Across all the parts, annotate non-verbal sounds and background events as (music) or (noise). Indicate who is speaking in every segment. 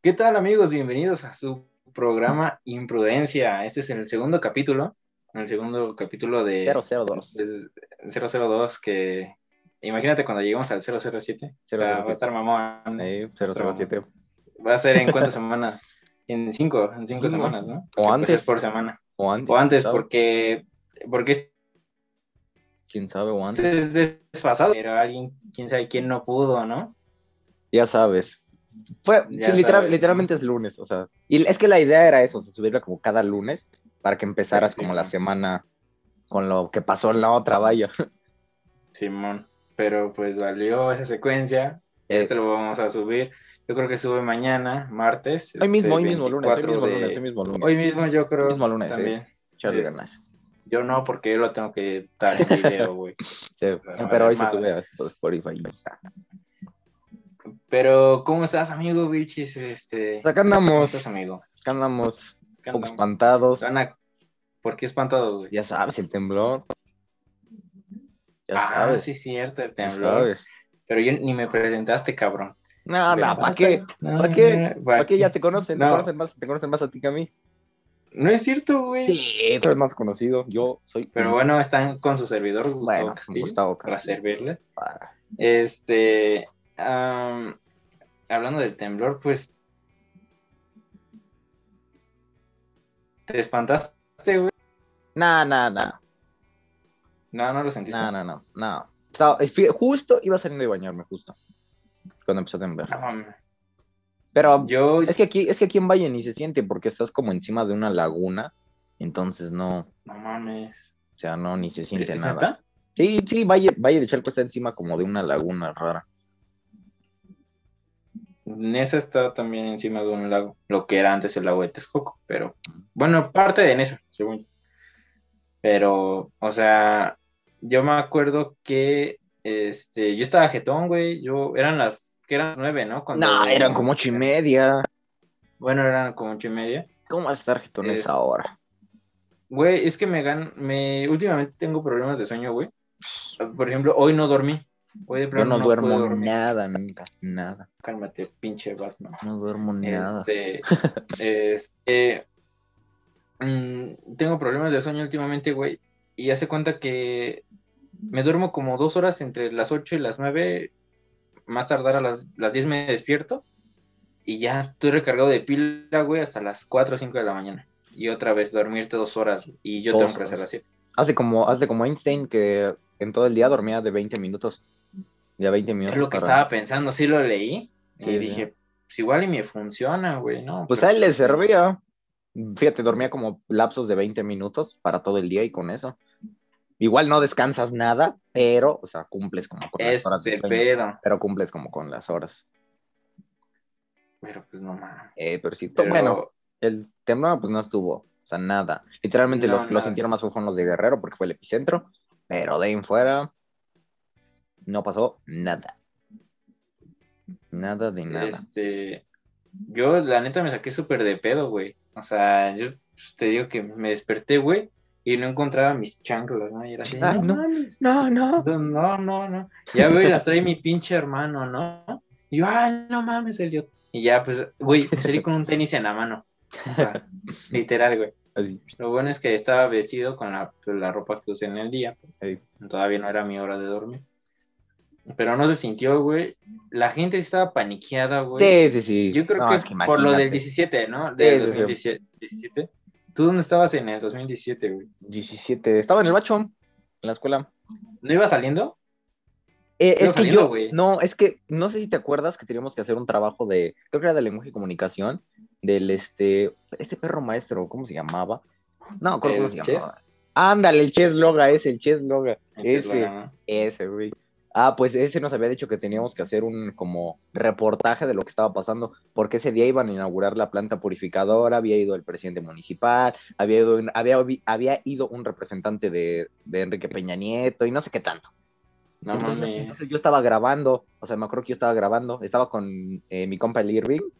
Speaker 1: ¿Qué tal amigos? Bienvenidos a su programa Imprudencia. Este es el segundo capítulo, el segundo capítulo de
Speaker 2: 002.
Speaker 1: es 002 que imagínate cuando lleguemos al 007. Va a estar mamón.
Speaker 2: Sí, 007.
Speaker 1: Va a ser en cuántas semanas? En cinco, en cinco semanas, ¿no?
Speaker 2: O
Speaker 1: Porque, pues,
Speaker 2: antes.
Speaker 1: es por semana.
Speaker 2: O antes.
Speaker 1: O antes, porque, porque
Speaker 2: ¿Quién sabe? O antes.
Speaker 1: es desfasado, pero alguien, quién sabe quién no pudo, ¿no?
Speaker 2: Ya sabes. Fue, sí, literal- literalmente es lunes, o sea. Y es que la idea era eso, o sea, subirla como cada lunes para que empezaras
Speaker 1: Sí,
Speaker 2: como
Speaker 1: sí.
Speaker 2: la semana con lo que pasó en la otra valla.
Speaker 1: Simón, pero pues valió esa secuencia.
Speaker 2: Eh,
Speaker 1: Este lo vamos a subir. Yo creo que sube mañana, martes.
Speaker 2: hoy mismo,
Speaker 1: este,
Speaker 2: hoy mismo lunes, hoy
Speaker 1: 24
Speaker 2: mismo
Speaker 1: de-
Speaker 2: lunes, hoy mismo lunes.
Speaker 1: Hoy mismo yo creo.
Speaker 2: Hoy mismo lunes, sí.
Speaker 1: también.
Speaker 2: Echarle
Speaker 1: es-
Speaker 2: ganas.
Speaker 1: Yo no, porque yo lo tengo que editar en video, güey. (laughs) Pero
Speaker 2: pero hoy se
Speaker 1: madre.
Speaker 2: sube a Spotify.
Speaker 1: Pero, ¿cómo estás, amigo, bichis? Este,
Speaker 2: Acá
Speaker 1: ¿Cómo
Speaker 2: andamos,
Speaker 1: estás, amigo?
Speaker 2: acá andamos, espantados.
Speaker 1: ¿Por qué espantados, güey?
Speaker 2: Ya sabes, el temblor. Ya
Speaker 1: ah,
Speaker 2: sabes.
Speaker 1: sí, cierto, el temblor.
Speaker 2: sabes.
Speaker 1: Pero yo ni me presentaste, cabrón.
Speaker 2: No, no, ¿para qué? ¿Para qué? ¿Para qué? Ya te conocen, te
Speaker 1: No.
Speaker 2: conocen más, te conocen más a ti que a mí.
Speaker 1: No es cierto, güey.
Speaker 2: Sí, tú eres más conocido. Yo soy.
Speaker 1: Pero bueno, están con su servidor, Gustavo
Speaker 2: bueno,
Speaker 1: Castillo,
Speaker 2: Gustavo
Speaker 1: para servirle.
Speaker 2: Para.
Speaker 1: Este, hablando del temblor, pues, ¿te espantaste, güey?
Speaker 2: No, no, no.
Speaker 1: No, no lo sentiste.
Speaker 2: No, no, no. no. Estaba- justo iba saliendo de bañarme, justo. Cuando empezó a temblar. Pero
Speaker 1: yo,
Speaker 2: es que aquí, es que aquí en Valle ni se siente porque estás como encima de una laguna. Entonces no,
Speaker 1: no mames.
Speaker 2: o sea, no, ni se siente
Speaker 1: ¿Es
Speaker 2: nada. Sí, sí, Valle, Valle de Chalco está encima como de una laguna rara.
Speaker 1: Nesa está también encima de un lago, lo que era antes el lago de Texcoco, pero bueno, parte de Nesa, según. yo. Pero, o sea, yo me acuerdo que este, yo estaba jetón, güey, yo eran las, que eran nueve, ¿no? Cuando-
Speaker 2: No, eran como ocho y media.
Speaker 1: Bueno, eran como ocho y media.
Speaker 2: ¿Cómo vas a estar jetones
Speaker 1: Es-
Speaker 2: ahora?
Speaker 1: Güey, es que me gan, me, últimamente tengo problemas de sueño, güey. Por ejemplo, hoy no dormí.
Speaker 2: Yo
Speaker 1: plano
Speaker 2: no, duermo nada, nunca, nada.
Speaker 1: Cálmate, pinche Batman.
Speaker 2: No duermo nada.
Speaker 1: Este, este, mm, tengo problemas de sueño últimamente, güey, y hace cuenta que me duermo como dos horas entre las 8 y las 9, más tardar a las, las 10 me despierto, y ya estoy recargado de pila, güey, hasta las 4 o 5 de la mañana. Y otra vez dormirte dos horas, y yo
Speaker 2: Dos
Speaker 1: tengo que hacer
Speaker 2: horas.
Speaker 1: 7.
Speaker 2: Hace como, hace como Einstein que en todo el día dormía de 20 minutos. De 20 minutos.
Speaker 1: Es lo que
Speaker 2: para-
Speaker 1: estaba pensando, sí lo leí,
Speaker 2: Sí,
Speaker 1: y dije, pues igual y me funciona, güey, ¿no?
Speaker 2: Pues
Speaker 1: Pero
Speaker 2: a él le servía. Fíjate, dormía como lapsos de 20 minutos para todo el día y con eso. Igual no descansas nada, pero, o sea, cumples como con las horas.
Speaker 1: pedo.
Speaker 2: Pero cumples como con las horas.
Speaker 1: Pero pues no mames.
Speaker 2: Eh, pero sí,
Speaker 1: Pero-
Speaker 2: bueno, el temblor pues no estuvo, o sea, nada. Literalmente
Speaker 1: No,
Speaker 2: los que lo sintieron más fueron los de Guerrero porque fue el epicentro, pero de ahí en fuera no pasó nada. Nada de nada.
Speaker 1: Este, yo la neta me saqué súper de pedo, güey. O sea, yo pues, te digo que me desperté, güey, y no encontraba mis chanclas, ¿no? Y era así,
Speaker 2: Ay,
Speaker 1: no,
Speaker 2: no. No, no.
Speaker 1: no, no, no. Ya veo y las trae mi pinche hermano, ¿no? Y yo, ay, no mames, el idiota. Y ya, pues, güey, salí con un tenis en la mano. O sea, (laughs) literal, güey.
Speaker 2: Así.
Speaker 1: Lo bueno es que estaba vestido con la, pues, la ropa que usé en el día.
Speaker 2: Ey.
Speaker 1: Todavía no era mi hora de dormir. Pero no se sintió, güey. La gente estaba paniqueada, güey.
Speaker 2: Sí, sí, sí.
Speaker 1: Yo creo
Speaker 2: No,
Speaker 1: que,
Speaker 2: es que
Speaker 1: por lo del
Speaker 2: imagínate.
Speaker 1: 17, ¿no? Del
Speaker 2: Sí, sí, sí.
Speaker 1: 2017. 17. ¿Tú dónde estabas en el 2017, güey?
Speaker 2: 17. Estaba en el bacho, en la escuela.
Speaker 1: ¿No iba saliendo?
Speaker 2: Eh, es que yo,
Speaker 1: güey.
Speaker 2: no, es que no sé si te acuerdas que teníamos que hacer un trabajo de, creo que era de lenguaje y comunicación, del este, este perro maestro, ¿cómo se llamaba? No, cómo
Speaker 1: ¿El
Speaker 2: se llamaba. Ándale, el Chess Loga, ese, el Chess Loga.
Speaker 1: El
Speaker 2: Ese,
Speaker 1: ¿no?
Speaker 2: ese, güey. Ah, pues ese nos había dicho que teníamos que hacer un como reportaje de lo que estaba pasando, porque ese día iban a inaugurar la planta purificadora, había ido el presidente municipal, había ido, había, había ido un representante de, de Enrique Peña Nieto y no sé qué tanto.
Speaker 1: No mames.
Speaker 2: entonces yo estaba grabando, o sea, me acuerdo que yo estaba grabando, estaba con eh, mi compa el Irving,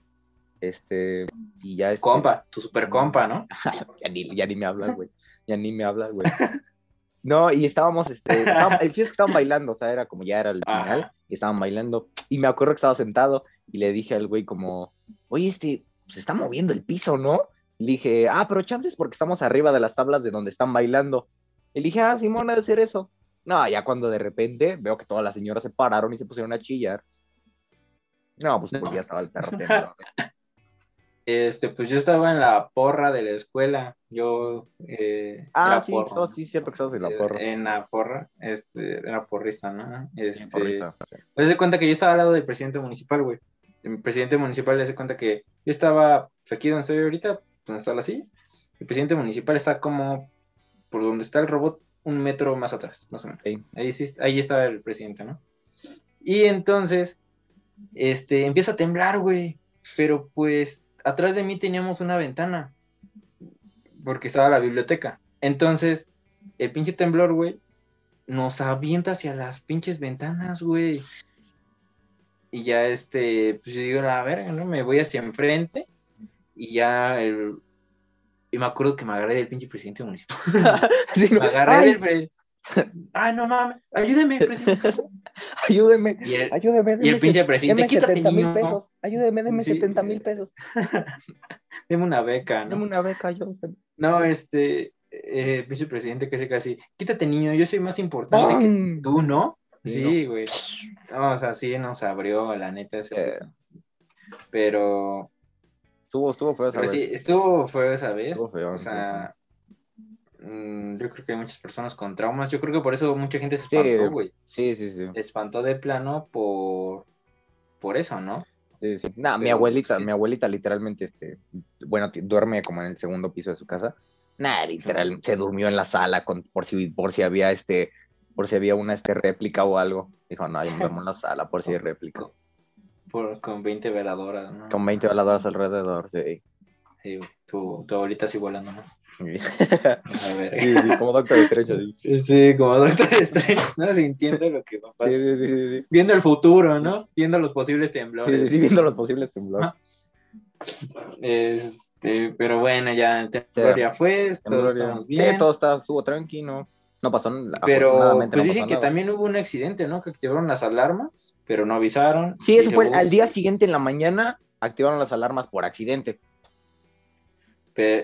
Speaker 2: este, y ya este,
Speaker 1: Compa, tu super compa, ¿no? (laughs)
Speaker 2: ya, ni, ya ni me hablas, güey, ya ni me hablas, güey. (laughs) No, y estábamos, este, estábamos- (laughs) el chiste es que estaban bailando, o sea, era como ya era el
Speaker 1: Ajá.
Speaker 2: final, y estaban bailando, y me acuerdo que estaba sentado, y le dije al güey como, oye, este, se está moviendo el piso, ¿no? Le dije, ah, pero chances porque estamos arriba de las tablas de donde están bailando. Y le dije, ah, Simón, ha de ser eso. No, ya cuando de repente veo que todas las señoras se pararon y se pusieron a chillar. No, pues porque ya estaba el perro. (laughs)
Speaker 1: Este, pues yo estaba en la porra de la escuela. Yo. Eh,
Speaker 2: Ah, sí,
Speaker 1: porro,
Speaker 2: oh, sí, que estabas en la
Speaker 1: eh,
Speaker 2: porra.
Speaker 1: En la porra, este, era porrista, ¿no? Este,
Speaker 2: porrita.
Speaker 1: pues se cuenta que yo estaba al lado del presidente municipal, güey. El presidente municipal le hace cuenta que yo estaba pues, aquí donde estoy ahorita, donde está la silla. El presidente municipal está como por donde está el robot, un metro más atrás, más o menos.
Speaker 2: Ok.
Speaker 1: Ahí, sí, ahí estaba el presidente, ¿no? Y entonces, este, empieza a temblar, güey. Pero pues, atrás de mí teníamos una ventana. Porque estaba la biblioteca. Entonces, el pinche temblor, güey, nos avienta hacia las pinches ventanas, güey. Y ya, este, pues yo digo, la verga, ¿no? Me voy hacia enfrente. Y ya, el... Y me acuerdo que me agarré del pinche presidente municipal. (laughs) (laughs)
Speaker 2: Sí,
Speaker 1: Me agarré
Speaker 2: ay,
Speaker 1: del Ay, no mames, ayúdeme, (laughs) presidente.
Speaker 2: Ayúdeme,
Speaker 1: Y el,
Speaker 2: ayúdeme.
Speaker 1: y el
Speaker 2: deme
Speaker 1: pinche presidente,
Speaker 2: deme
Speaker 1: quítate,
Speaker 2: 70 mil
Speaker 1: niño.
Speaker 2: pesos. Ayúdeme, deme
Speaker 1: Sí.
Speaker 2: 70 mil pesos. (laughs)
Speaker 1: Deme una beca,
Speaker 2: Deme
Speaker 1: ¿no?
Speaker 2: una beca, yo.
Speaker 1: No, este, eh, pinche presidente que se casi, quítate, niño, yo soy más importante que tú, ¿no?
Speaker 2: Sí,
Speaker 1: güey. No, o sea, sí nos abrió, la neta, ese
Speaker 2: Eh.
Speaker 1: Pero,
Speaker 2: Estuvo, estuvo feo,
Speaker 1: pero
Speaker 2: ¿sabes?
Speaker 1: sí, estuvo feo esa vez.
Speaker 2: Estuvo feo,
Speaker 1: O sea, yo creo que hay muchas personas con traumas. Yo creo que por eso mucha gente se
Speaker 2: Sí.
Speaker 1: espantó, güey.
Speaker 2: Sí, sí, sí.
Speaker 1: Se espantó de plano por, por eso, ¿no?
Speaker 2: Sí, sí. Nah, mi abuelita,
Speaker 1: pues, que-
Speaker 2: mi abuelita literalmente, este, bueno, duerme como en el segundo piso de su casa. Nah, literal, se durmió en la sala con, por si, por si había este, por si había una este réplica o algo. Dijo, no, yo me duermo en la sala por si hay (laughs) réplica.
Speaker 1: Por, con 20 veladoras, ¿no?
Speaker 2: Con 20 veladoras alrededor, sí.
Speaker 1: Sí, güey, tu, tu abuelita así volando, ¿no?
Speaker 2: Sí,
Speaker 1: A ver.
Speaker 2: sí, como doctor estrecho, (laughs) sí.
Speaker 1: Sí, como Doctor Strange, ¿no? Sintiendo lo que va a
Speaker 2: Sí,
Speaker 1: pasar.
Speaker 2: sí, sí, sí, sí.
Speaker 1: Viendo el futuro, ¿no? Viendo los posibles
Speaker 2: Sí,
Speaker 1: temblores.
Speaker 2: sí, sí, viendo los posibles temblores.
Speaker 1: Este, pero bueno, ya el temblor
Speaker 2: Sí.
Speaker 1: ya fue, todos estamos
Speaker 2: Sí,
Speaker 1: bien.
Speaker 2: todo está, estuvo tranquilo. No pasó nada.
Speaker 1: pero pues dicen que
Speaker 2: nada.
Speaker 1: también hubo un accidente, ¿no? Que activaron las alarmas, pero no avisaron.
Speaker 2: Sí, eso fue al día siguiente en la mañana activaron las alarmas por accidente.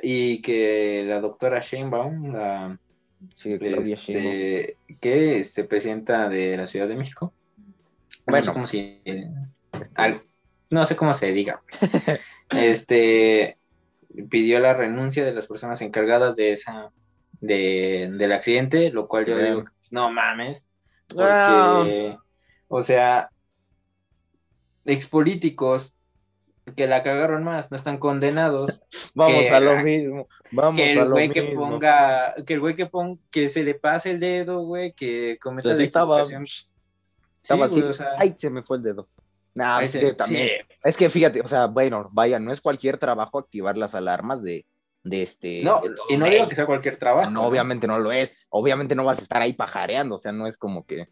Speaker 1: Y que la doctora Sheinbaum, la
Speaker 2: Sí,
Speaker 1: este, que este, presidenta de la Ciudad de México. no
Speaker 2: Bueno.
Speaker 1: sé cómo al- no sé cómo se diga. (laughs) este pidió la renuncia de las personas encargadas de esa de, del accidente, lo cual yo digo, no mames, porque, o sea, expolíticos que la cagaron más, no están condenados (laughs)
Speaker 2: Vamos
Speaker 1: que-
Speaker 2: a lo mismo. Vamos
Speaker 1: que el güey que ponga, que el güey que ponga, que se le pase el dedo, güey, que cometa
Speaker 2: Pues
Speaker 1: la
Speaker 2: sí estaba, estaba
Speaker 1: Sí, güey,
Speaker 2: así.
Speaker 1: o sea,
Speaker 2: Ay, se me fue el dedo. Nah, es que también.
Speaker 1: sí.
Speaker 2: Es que fíjate, o sea, bueno, vaya, no es cualquier trabajo activar las alarmas de, de este.
Speaker 1: No,
Speaker 2: de
Speaker 1: y no digo que sea cualquier trabajo.
Speaker 2: No, obviamente no lo es. Obviamente no vas a estar ahí pajareando, o sea, no es como que.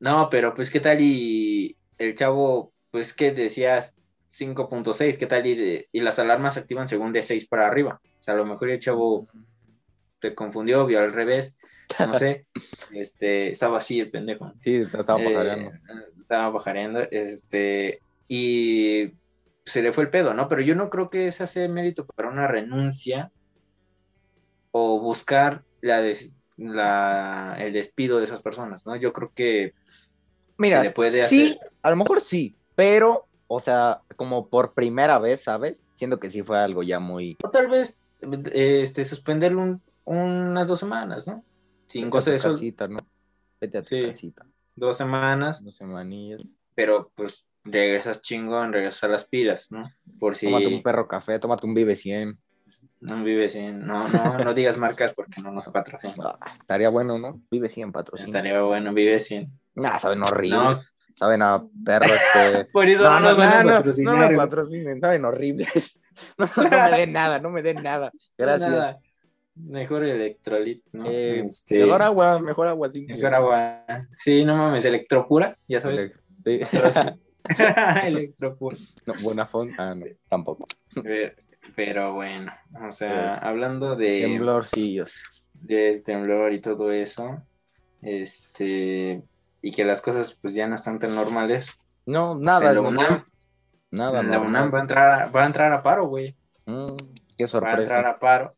Speaker 1: No, pero pues qué tal y el chavo, pues que decías 5.6, qué tal y, las alarmas se activan según de 6 para arriba. O sea, a lo mejor el chavo te confundió, vio al revés, no sé. (laughs) este, estaba así el pendejo.
Speaker 2: Sí, estaba
Speaker 1: Eh,
Speaker 2: pajareando.
Speaker 1: estaba pajareando, este, y se le fue el pedo, ¿no? Pero yo no creo que ese sea mérito para una renuncia o buscar la, des- la- el despido de esas personas, ¿no? Yo creo que
Speaker 2: Mira,
Speaker 1: se le puede
Speaker 2: sí,
Speaker 1: hacer.
Speaker 2: a lo mejor sí, pero, o sea, como por primera vez, ¿sabes? Siendo que sí fue algo ya muy.
Speaker 1: o tal vez eh, este, suspenderlo un- unas dos semanas, ¿no? De eso,
Speaker 2: casita, ¿no? Vete a tu
Speaker 1: Sí.
Speaker 2: casita.
Speaker 1: dos semanas,
Speaker 2: No semanillas.
Speaker 1: pero pues regresas chingón, regresas a las pilas, ¿no? Por si
Speaker 2: Tómate un perro café, tómate un Vive 100.
Speaker 1: no vives sin, no, no, no digas marcas porque no nos patrocinan.
Speaker 2: Ah, (laughs) estaría bueno, ¿no? Vive 100 patrocinio.
Speaker 1: Estaría bueno, vive sin.
Speaker 2: Nah, saben horribles.
Speaker 1: No.
Speaker 2: Saben a perro este. (laughs)
Speaker 1: Por eso no, nos van a patrocinar.
Speaker 2: no nos patrocinen, saben horribles. (laughs) No, no me den nada, no me den nada. (laughs) Gracias.
Speaker 1: Nada. Mejor electrolit, ¿no?
Speaker 2: Eh,
Speaker 1: Este,
Speaker 2: Mejor agua, mejor agua. Sí,
Speaker 1: mejor agua. Sí, no mames, electropura, ya sabes. Pero sí. electropura.
Speaker 2: No, buena fonta, ah, no, tampoco.
Speaker 1: Pero, pero bueno, o sea, hablando de,
Speaker 2: Temblorcillos.
Speaker 1: del temblor y todo eso, este, y que las cosas pues ya no están tan normales,
Speaker 2: No,
Speaker 1: pues,
Speaker 2: nada.
Speaker 1: en la UNAM,
Speaker 2: Nada,
Speaker 1: la
Speaker 2: normal.
Speaker 1: UNAM va a entrar, va a entrar a paro, güey.
Speaker 2: Mm, qué
Speaker 1: Va a entrar
Speaker 2: sorpresa.
Speaker 1: a paro.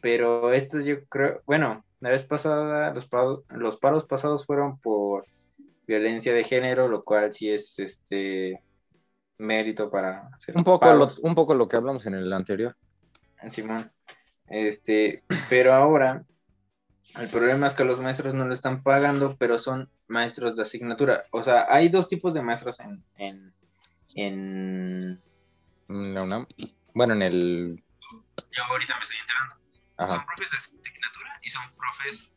Speaker 1: Pero estos yo creo, bueno, la vez pasada los paros, los paros pasados fueron por violencia de género, lo cual sí es este mérito para hacer
Speaker 2: Un poco, lo, un poco lo que hablamos en el anterior.
Speaker 1: Simón. Este, pero ahora el problema es que los maestros no lo están pagando, pero son maestros de asignatura. O sea, hay dos tipos de maestros en, en, en...
Speaker 2: La UNAM. Bueno, en el.
Speaker 1: Yo ahorita me estoy enterando.
Speaker 2: Ajá.
Speaker 1: Son profes de asignatura y son profes...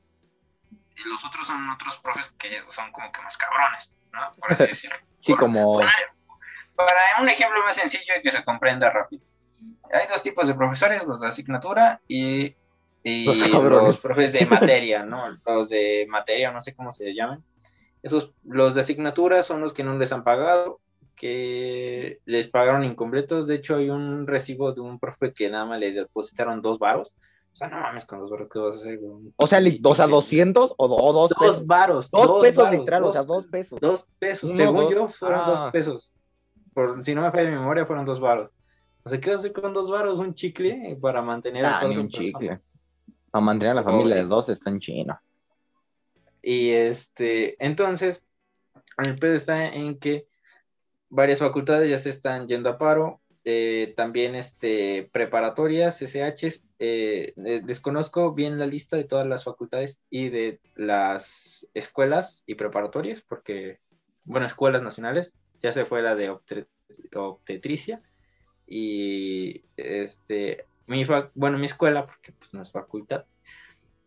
Speaker 1: y los otros son otros profes que son como que más cabrones, ¿no? Por así (laughs) decirlo.
Speaker 2: Sí,
Speaker 1: Por-
Speaker 2: como.
Speaker 1: Para, para un ejemplo más sencillo y que se comprenda rápido. Hay dos tipos de profesores, los de asignatura y, y
Speaker 2: Los
Speaker 1: profes de materia, ¿no? Los de materia, no sé cómo se llaman. Esos, los de asignatura son los que no les han pagado, que les pagaron incompletos. De hecho, hay un recibo de un profe que nada más le depositaron dos varos. O sea, no mames, con dos varos, ¿qué vas a hacer?
Speaker 2: O sea, o sea,
Speaker 1: Chicle.
Speaker 2: 200 o, do- o dos pesos.
Speaker 1: Dos varos.
Speaker 2: Dos pesos
Speaker 1: varos,
Speaker 2: literal, o sea, dos pesos.
Speaker 1: Dos pesos,
Speaker 2: Uno,
Speaker 1: según
Speaker 2: dos.
Speaker 1: yo, fueron
Speaker 2: Ah.
Speaker 1: dos pesos. Por, si no me falla mi memoria, fueron dos varos. O sea, ¿qué hacer con dos varos? Un chicle para mantener a
Speaker 2: Ah,
Speaker 1: cuatro
Speaker 2: un
Speaker 1: personas.
Speaker 2: chicle. Para mantener a la
Speaker 1: Oh,
Speaker 2: familia
Speaker 1: sí.
Speaker 2: de dos está en China.
Speaker 1: Y este, entonces, el pedo está en que varias facultades ya se están yendo a paro. eh, también este, preparatorias, SHs. eh, eh, desconozco bien la lista de todas las facultades y de las escuelas y preparatorias, porque, bueno, escuelas nacionales, ya se fue la de obstet- obstetricia. Y este, mi bueno, mi escuela, porque pues no es facultad,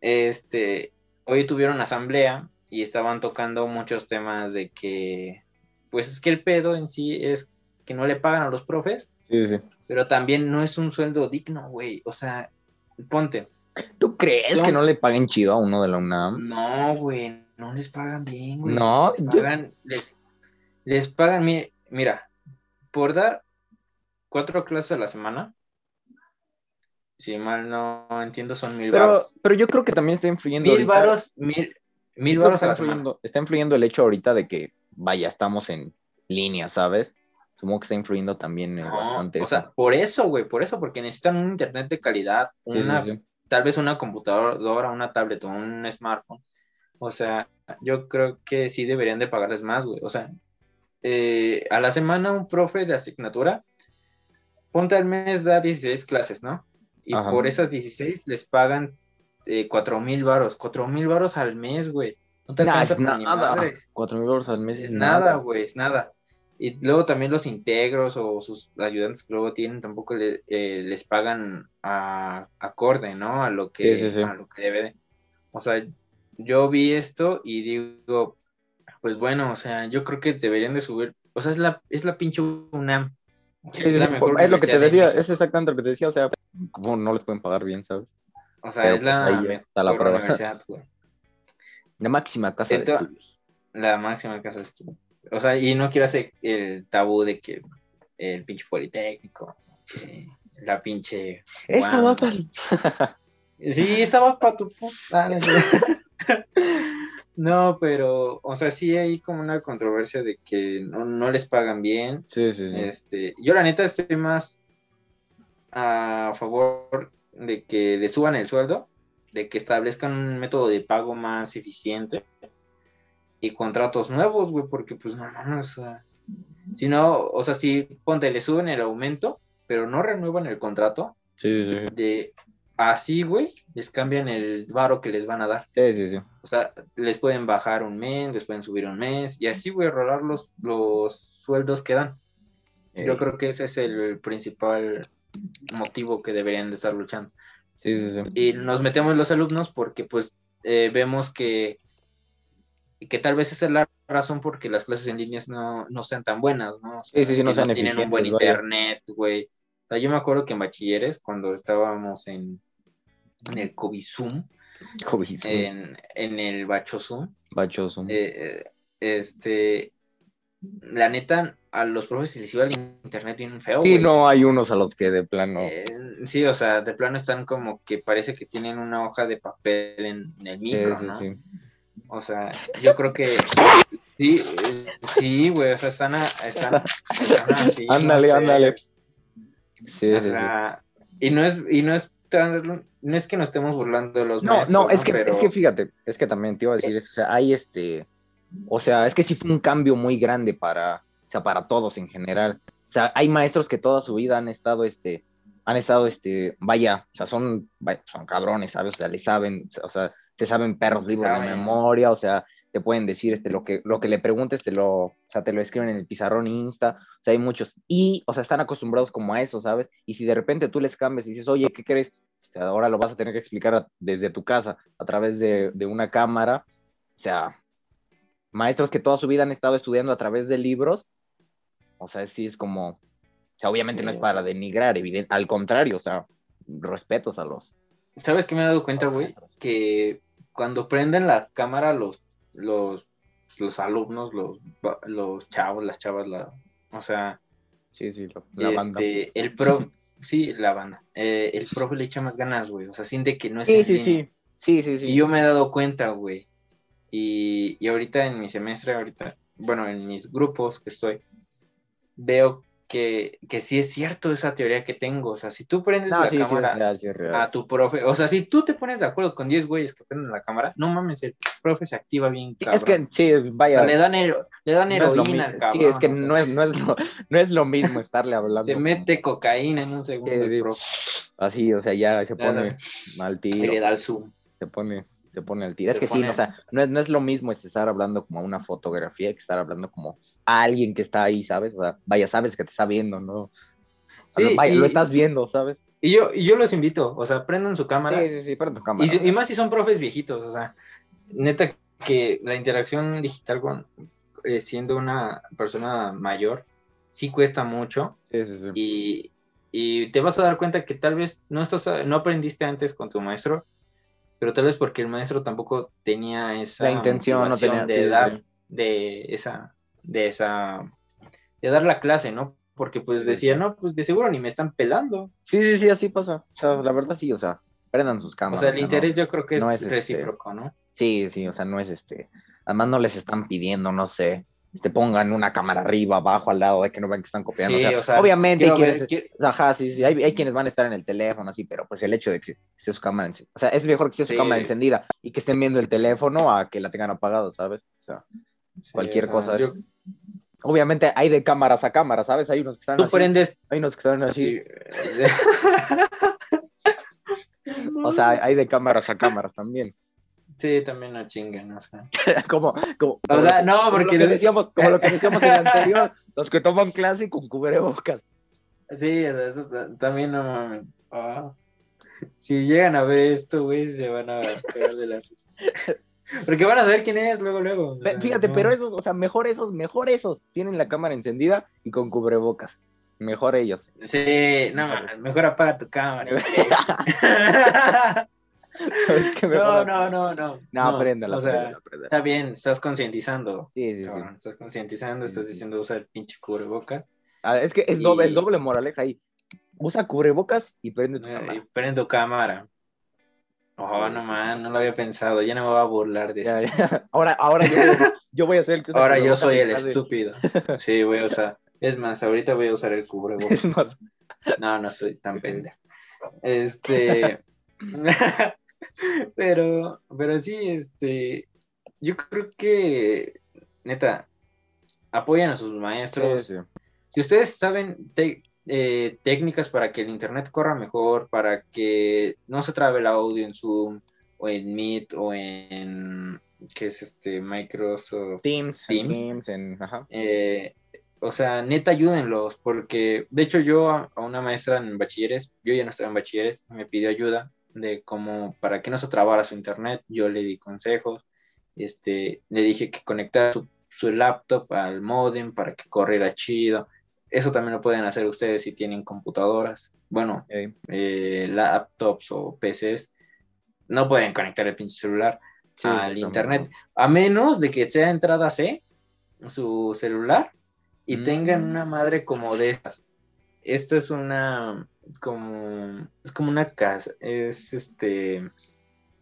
Speaker 1: este, hoy tuvieron asamblea y estaban tocando muchos temas de que, pues es que el pedo en sí es que no le pagan a los profes,
Speaker 2: Sí, sí.
Speaker 1: pero también no es un sueldo digno, güey. O sea, ponte.
Speaker 2: ¿Tú crees
Speaker 1: No.
Speaker 2: que no le paguen chido a uno de la UNAM?
Speaker 1: No, güey, no les pagan bien, güey.
Speaker 2: No,
Speaker 1: les
Speaker 2: yo-
Speaker 1: pagan, les, les pagan, mi- mira, por dar cuatro clases a la semana, si mal no entiendo, son mil
Speaker 2: Pero,
Speaker 1: varos.
Speaker 2: pero yo creo que también está influyendo.
Speaker 1: Mil
Speaker 2: ahorita-
Speaker 1: varos, mil, mil a
Speaker 2: está
Speaker 1: semana.
Speaker 2: influyendo, está influyendo el hecho ahorita de que, vaya, estamos en línea, ¿sabes? Supongo que está influyendo también eh,
Speaker 1: No,
Speaker 2: bastante
Speaker 1: o
Speaker 2: eso.
Speaker 1: sea, por eso, güey, por eso, porque necesitan un internet de calidad,
Speaker 2: Sí, sí,
Speaker 1: una,
Speaker 2: sí.
Speaker 1: tal vez una computadora, una tablet o un smartphone. O sea, yo creo que sí deberían de pagarles más, güey. O sea, eh, a la semana un profe de asignatura, ponte al mes da 16 clases, ¿no? Y
Speaker 2: Ajá.
Speaker 1: por esas 16 les pagan eh, 4 mil varos, 4 mil varos al mes, güey. No te
Speaker 2: Nah,
Speaker 1: alcanza para
Speaker 2: nada.
Speaker 1: madres.
Speaker 2: Cuatro mil dólares al mes
Speaker 1: Es nada, güey, es nada. Y luego también los integros o sus ayudantes que luego tienen tampoco le- eh, les pagan a, acorde, ¿no? A lo que,
Speaker 2: Sí, sí, sí.
Speaker 1: a lo que debe de. O sea, yo vi esto y digo, pues bueno, o sea, yo creo que deberían de subir. O sea, es la, es la pinche UNAM. Es
Speaker 2: sí,
Speaker 1: la
Speaker 2: sí,
Speaker 1: mejor
Speaker 2: es lo que te
Speaker 1: de
Speaker 2: decía, es exactamente lo que te decía, o sea, no les pueden pagar bien, ¿sabes?
Speaker 1: O sea,
Speaker 2: pero
Speaker 1: es la
Speaker 2: pues ahí
Speaker 1: mejor
Speaker 2: está la prueba.
Speaker 1: universidad, güey. (laughs)
Speaker 2: La máxima casa de estudios.
Speaker 1: La máxima casa es tú. O sea, y no quiero hacer el tabú de que el pinche politécnico, que la pinche.
Speaker 2: Esta va para (laughs)
Speaker 1: Sí, estaba para tu puta. (laughs) No, pero, o sea, sí hay como una controversia de que no, no les pagan bien.
Speaker 2: Sí, sí, sí.
Speaker 1: Este, yo la neta estoy más a favor de que le suban el sueldo, de que establezcan un método de pago más eficiente y contratos nuevos, güey, porque pues no mames, o sea, si no, o sea, si ponte, le suben el aumento, pero no renuevan el contrato,
Speaker 2: Sí,
Speaker 1: de así, güey, les cambian el varo que les van a dar.
Speaker 2: Sí, sí, sí.
Speaker 1: O sea, les pueden bajar un mes, les pueden subir un mes, y así, güey, rolar los, los sueldos que dan. Yo creo que ese es el principal motivo que deberían de estar luchando.
Speaker 2: Sí, sí, sí.
Speaker 1: Y nos metemos los alumnos porque pues eh, vemos que, que tal vez esa es la razón porque las clases en líneas no, no sean tan buenas, ¿no? O sea,
Speaker 2: Sí, sí, sí, no sean
Speaker 1: tienen un buen internet, güey. O sea, yo me acuerdo que en bachilleres, cuando estábamos en, en el
Speaker 2: COVID,
Speaker 1: en, en el Bacho Zoom, eh, eh, este, la neta, a los profes se les iba el internet bien feo,
Speaker 2: y no hay unos a los que de plano.
Speaker 1: Eh, sí, o sea, de plano están como que parece que tienen una hoja de papel en, en el micro,
Speaker 2: sí,
Speaker 1: ¿no?
Speaker 2: sí.
Speaker 1: O sea, yo creo que Sí, eh, sí, güey, o sea, están, a- están, están (laughs) así, no
Speaker 2: Ándale,
Speaker 1: sé.
Speaker 2: ándale. Sí,
Speaker 1: O sea, y no es, y no es tan- no es que nos estemos burlando de los
Speaker 2: No,
Speaker 1: maestros,
Speaker 2: no, es que,
Speaker 1: Pero-
Speaker 2: es que fíjate, es que también te iba a decir eso, o sea, hay este, o sea, es que sí fue un cambio muy grande para, o sea, para todos en general. O sea, hay maestros que toda su vida han estado, este, han estado, este, vaya, o sea, son, son cabrones, ¿sabes? O sea, le saben, o sea, se saben perros libros de memoria, o sea, te pueden decir, este, lo que, lo que le preguntes, te lo, o sea, te lo escriben en el pizarrón Insta, o sea, hay muchos, y, o sea, están acostumbrados como a eso, ¿sabes? Y si de repente tú les cambias y dices, oye, ¿qué crees? O sea, ahora lo vas a tener que explicar desde tu casa, a través de, de una cámara. O sea, maestros que toda su vida han estado estudiando a través de libros. O sea, sí es como. O sea, obviamente
Speaker 1: Sí,
Speaker 2: no es para denigrar, evidente. Al contrario, o sea, respetos a los.
Speaker 1: ¿Sabes qué me he dado cuenta, güey? Que cuando prenden la cámara los, los, los alumnos, los, los chavos, las chavas, la, o sea,
Speaker 2: Sí, sí, lo- la banda.
Speaker 1: este, el pro, (laughs) sí, la banda, eh, el profe le echa más ganas, güey, o sea, siente que no es
Speaker 2: Sí, sí, sí. Sí, sí, sí.
Speaker 1: Y yo me he dado cuenta, güey. Y, y ahorita en mi semestre, ahorita, bueno, en mis grupos que estoy, veo que, que sí es cierto esa teoría que tengo. O sea, si tú prendes
Speaker 2: No,
Speaker 1: la
Speaker 2: sí,
Speaker 1: cámara
Speaker 2: sí, real.
Speaker 1: a tu profe, o sea, si tú te pones de acuerdo con 10 güeyes que prenden la cámara, no mames, el profe se activa bien, cabrón.
Speaker 2: es que, sí,
Speaker 1: O
Speaker 2: vaya.
Speaker 1: sea, le dan, hero- le dan
Speaker 2: no
Speaker 1: heroína
Speaker 2: mi-
Speaker 1: al cabrón.
Speaker 2: sí, es que
Speaker 1: o sea,
Speaker 2: no es, no, es lo, no es lo mismo estarle hablando.
Speaker 1: Se mete cocaína en un segundo,
Speaker 2: Sí,
Speaker 1: el profe,
Speaker 2: Así, o sea, ya se pone al
Speaker 1: y
Speaker 2: tiro.
Speaker 1: le da el zoom.
Speaker 2: se pone, se pone al tiro. Es que sí,
Speaker 1: pone-
Speaker 2: o sea, no es, no es lo mismo es estar hablando como a una fotografía que estar hablando como a alguien que está ahí, ¿sabes? O sea, vaya, sabes que te está viendo, ¿no?
Speaker 1: Sí,
Speaker 2: vaya,
Speaker 1: y,
Speaker 2: lo estás viendo, ¿sabes?
Speaker 1: y yo, y yo los invito, o sea, prendan su cámara.
Speaker 2: Sí, sí, sí, tu cámara.
Speaker 1: Y, si- y más si son profes viejitos, o sea, neta que la interacción digital con, eh, siendo una persona mayor sí cuesta mucho
Speaker 2: Sí, sí, sí.
Speaker 1: y, y te vas a dar cuenta que tal vez no estás no aprendiste antes con tu maestro, pero tal vez porque el maestro tampoco tenía esa
Speaker 2: La intención, no
Speaker 1: motivación
Speaker 2: tenía-
Speaker 1: de
Speaker 2: sí,
Speaker 1: dar
Speaker 2: sí.
Speaker 1: de esa de esa de dar la clase, ¿no? Porque pues decía, no, pues de seguro ni me están pelando.
Speaker 2: Sí, sí, sí, así pasa. O sea, la verdad sí, o sea, prendan sus
Speaker 1: O
Speaker 2: cámaras.
Speaker 1: sea, el
Speaker 2: o sea, no-
Speaker 1: interés yo creo que es,
Speaker 2: no es, este,
Speaker 1: recíproco, ¿no?
Speaker 2: Sí, sí, o sea, no es este. Además, no les están pidiendo, no sé, este, pongan una cámara arriba, abajo, al lado, de que no vean que están copiando.
Speaker 1: Sí,
Speaker 2: o sea,
Speaker 1: o sea,
Speaker 2: obviamente hay
Speaker 1: ver-
Speaker 2: quienes, Ajá, sí, sí, hay, hay quienes van a estar en el teléfono, así, pero pues el hecho de que esté su cámara encendida, o sea, es mejor que esté su cámara encendida y que estén viendo el teléfono a que la tengan apagada, ¿sabes? O sea, cualquier cosa.
Speaker 1: yo-
Speaker 2: obviamente hay de cámaras a cámaras, ¿sabes? Hay unos que están
Speaker 1: tú
Speaker 2: así,
Speaker 1: prendes.
Speaker 2: hay unos que están así,
Speaker 1: sí. (laughs)
Speaker 2: o sea, hay de cámaras a cámaras también.
Speaker 1: Sí, también no chinguen, o sea. (laughs)
Speaker 2: como, como,
Speaker 1: O
Speaker 2: como
Speaker 1: sea, no,
Speaker 2: como
Speaker 1: porque.
Speaker 2: lo que decíamos, como lo que decíamos en el (laughs) anterior, los que toman clase con cubrebocas.
Speaker 1: Sí, o sea, eso ta- también no mames. Ah. Si llegan a ver esto, güey, se van a pegar de la risa. (laughs) Porque van a saber quién es luego, luego. o
Speaker 2: Pe-
Speaker 1: sea,
Speaker 2: Fíjate,
Speaker 1: no.
Speaker 2: pero esos, o sea, mejor esos, mejor esos, tienen la cámara encendida y con cubrebocas. Mejor ellos.
Speaker 1: Sí, no, mejor apaga tu cámara. (laughs) no, no, no, no.
Speaker 2: No, préndela,
Speaker 1: O sea, está bien, estás concientizando.
Speaker 2: Sí, sí, sí.
Speaker 1: Estás concientizando, estás diciendo usa el pinche cubreboca.
Speaker 2: Ah, es que es doble, doble moraleja ahí. Usa cubrebocas y prende tu
Speaker 1: eh,
Speaker 2: cámara.
Speaker 1: y prendo cámara. Oh, no man, no lo había pensado. Ya no me voy a burlar de eso.
Speaker 2: Ya, ya. (laughs) Ahora, ahora yo, voy- yo voy a ser el que usa
Speaker 1: Ahora yo soy el estúpido. Sí, voy a usar. Es más, ahorita voy a usar el (laughs) cubrebocas. No, no soy tan pendejo. Este. (laughs) pero, pero sí, este. Yo creo que, neta, apoyan a sus maestros.
Speaker 2: sí, sí.
Speaker 1: Si ustedes saben eh, técnicas para que el internet corra mejor, para que no se trabe el audio en Zoom o en Meet o en. ¿Qué es este? Microsoft.
Speaker 2: Teams,
Speaker 1: Teams.
Speaker 2: Teams, en, ajá.
Speaker 1: Eh, o sea, neta, ayúdenlos, porque de hecho yo a, a una maestra en bachilleres, yo ya no estaba en bachilleres, me pidió ayuda de cómo, para que no se trabara su internet, yo le di consejos, este, le dije que conectara su, su laptop al modem para que corriera chido, eso también lo pueden hacer ustedes si tienen computadoras, bueno, eh, laptops o PCs, no pueden conectar el pinche celular
Speaker 2: Sí,
Speaker 1: al internet, a menos de que sea entrada C, su celular, y
Speaker 2: Mm.
Speaker 1: tengan una madre como de estas. Esta es una, como, es como una casa, es este,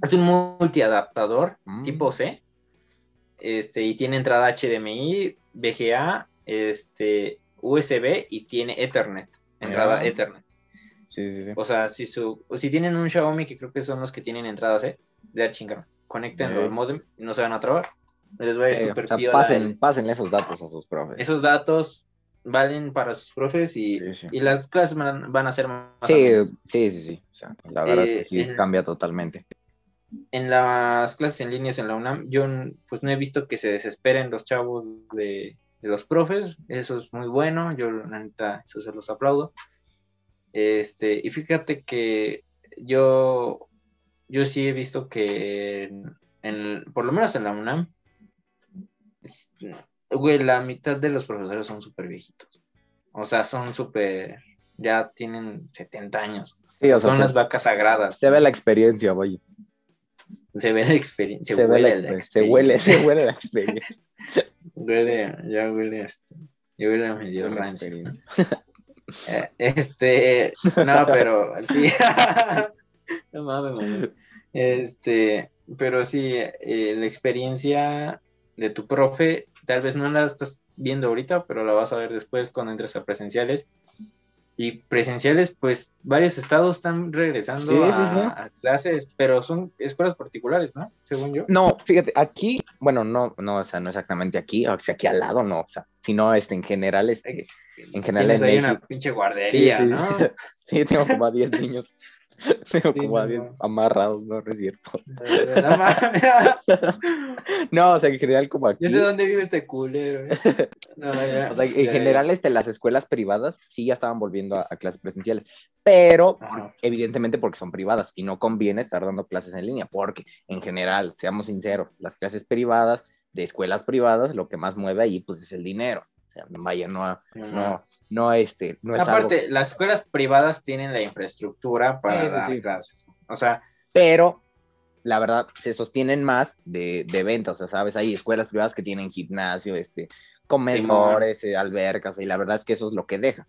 Speaker 1: es un multiadaptador
Speaker 2: Mm.
Speaker 1: tipo C. este, y tiene entrada HDMI, VGA, este, USB y tiene Ethernet, entrada
Speaker 2: Ah.
Speaker 1: Ethernet.
Speaker 2: Sí, sí, sí.
Speaker 1: O sea, si su, si tienen un Xiaomi, que creo que son los que tienen entradas, ¿eh? Ya chingaron. Conéctenlo
Speaker 2: Ok.
Speaker 1: al modem y no se van a trabar. Les va a ir
Speaker 2: Eh,
Speaker 1: súper
Speaker 2: o sea, pasen, pásenle esos datos a sus profes.
Speaker 1: Esos datos valen para sus profes y,
Speaker 2: Sí, sí.
Speaker 1: y las clases van, van a ser más
Speaker 2: Sí, sí, sí, sí. O sea, la verdad es
Speaker 1: Eh,
Speaker 2: que sí
Speaker 1: en-
Speaker 2: cambia totalmente.
Speaker 1: En las clases en líneas en la UNAM, yo pues no he visto que se desesperen los chavos de, de los profes. Eso es muy bueno. Yo, la neta, eso se los aplaudo. Este, y fíjate que yo, yo sí he visto que, en- en- por lo menos en la UNAM, güey, la mitad de los profesores son súper viejitos. O sea, son súper, ya tienen 70 años. O
Speaker 2: Sí,
Speaker 1: sea,
Speaker 2: o sea,
Speaker 1: son
Speaker 2: se-
Speaker 1: las vacas sagradas.
Speaker 2: Se ve la experiencia, vaya.
Speaker 1: Se ve la experiencia,
Speaker 2: Se,
Speaker 1: huele la
Speaker 2: exper- se huele,
Speaker 1: experiencia.
Speaker 2: se huele la (laughs) experiencia.
Speaker 1: Huele, ya huele este, ya huele a medio
Speaker 2: experiencia.
Speaker 1: Eh, Este, no, pero sí. (laughs) no mames. Este, pero sí, eh, la experiencia de tu profe, tal vez no la estás viendo ahorita, pero la vas a ver después cuando entres a presenciales. Y presenciales, pues varios estados están regresando
Speaker 2: Sí,
Speaker 1: a,
Speaker 2: sí.
Speaker 1: a clases, pero son escuelas particulares, ¿no? Según yo.
Speaker 2: No, fíjate, aquí, bueno, no, no, o sea, no exactamente aquí, o sea, aquí al lado, no, o sea, sino este, en general, este, en general
Speaker 1: Tienes
Speaker 2: en
Speaker 1: ahí una pinche guardería, ¿no? (laughs)
Speaker 2: Sí, tengo como a 10 niños. (laughs) Tengo
Speaker 1: Sí,
Speaker 2: como a
Speaker 1: no,
Speaker 2: 10
Speaker 1: no.
Speaker 2: amarrados, no, no es cierto. (laughs)
Speaker 1: No mames. (laughs)
Speaker 2: No, o sea, en general como aquí.
Speaker 1: Yo sé dónde vive este culero. eh. No, ya,
Speaker 2: O sea, en
Speaker 1: ya, ya.
Speaker 2: general, este, las escuelas privadas sí ya estaban volviendo a, a clases presenciales, pero evidentemente porque son privadas y no conviene estar dando clases en línea, porque en general, seamos sinceros, las clases privadas de escuelas privadas, lo que más mueve ahí pues es el dinero. O sea, vaya, no, no, no, este, no es algo-
Speaker 1: Aparte, las escuelas privadas tienen la infraestructura para
Speaker 2: Sí, sí,
Speaker 1: dar
Speaker 2: sí.
Speaker 1: clases. O sea,
Speaker 2: pero la verdad se sostienen más de, de ventas, o sea, sabes, hay escuelas privadas que tienen gimnasio, este, comedores, eh, albercas, y la verdad es que eso es lo que deja.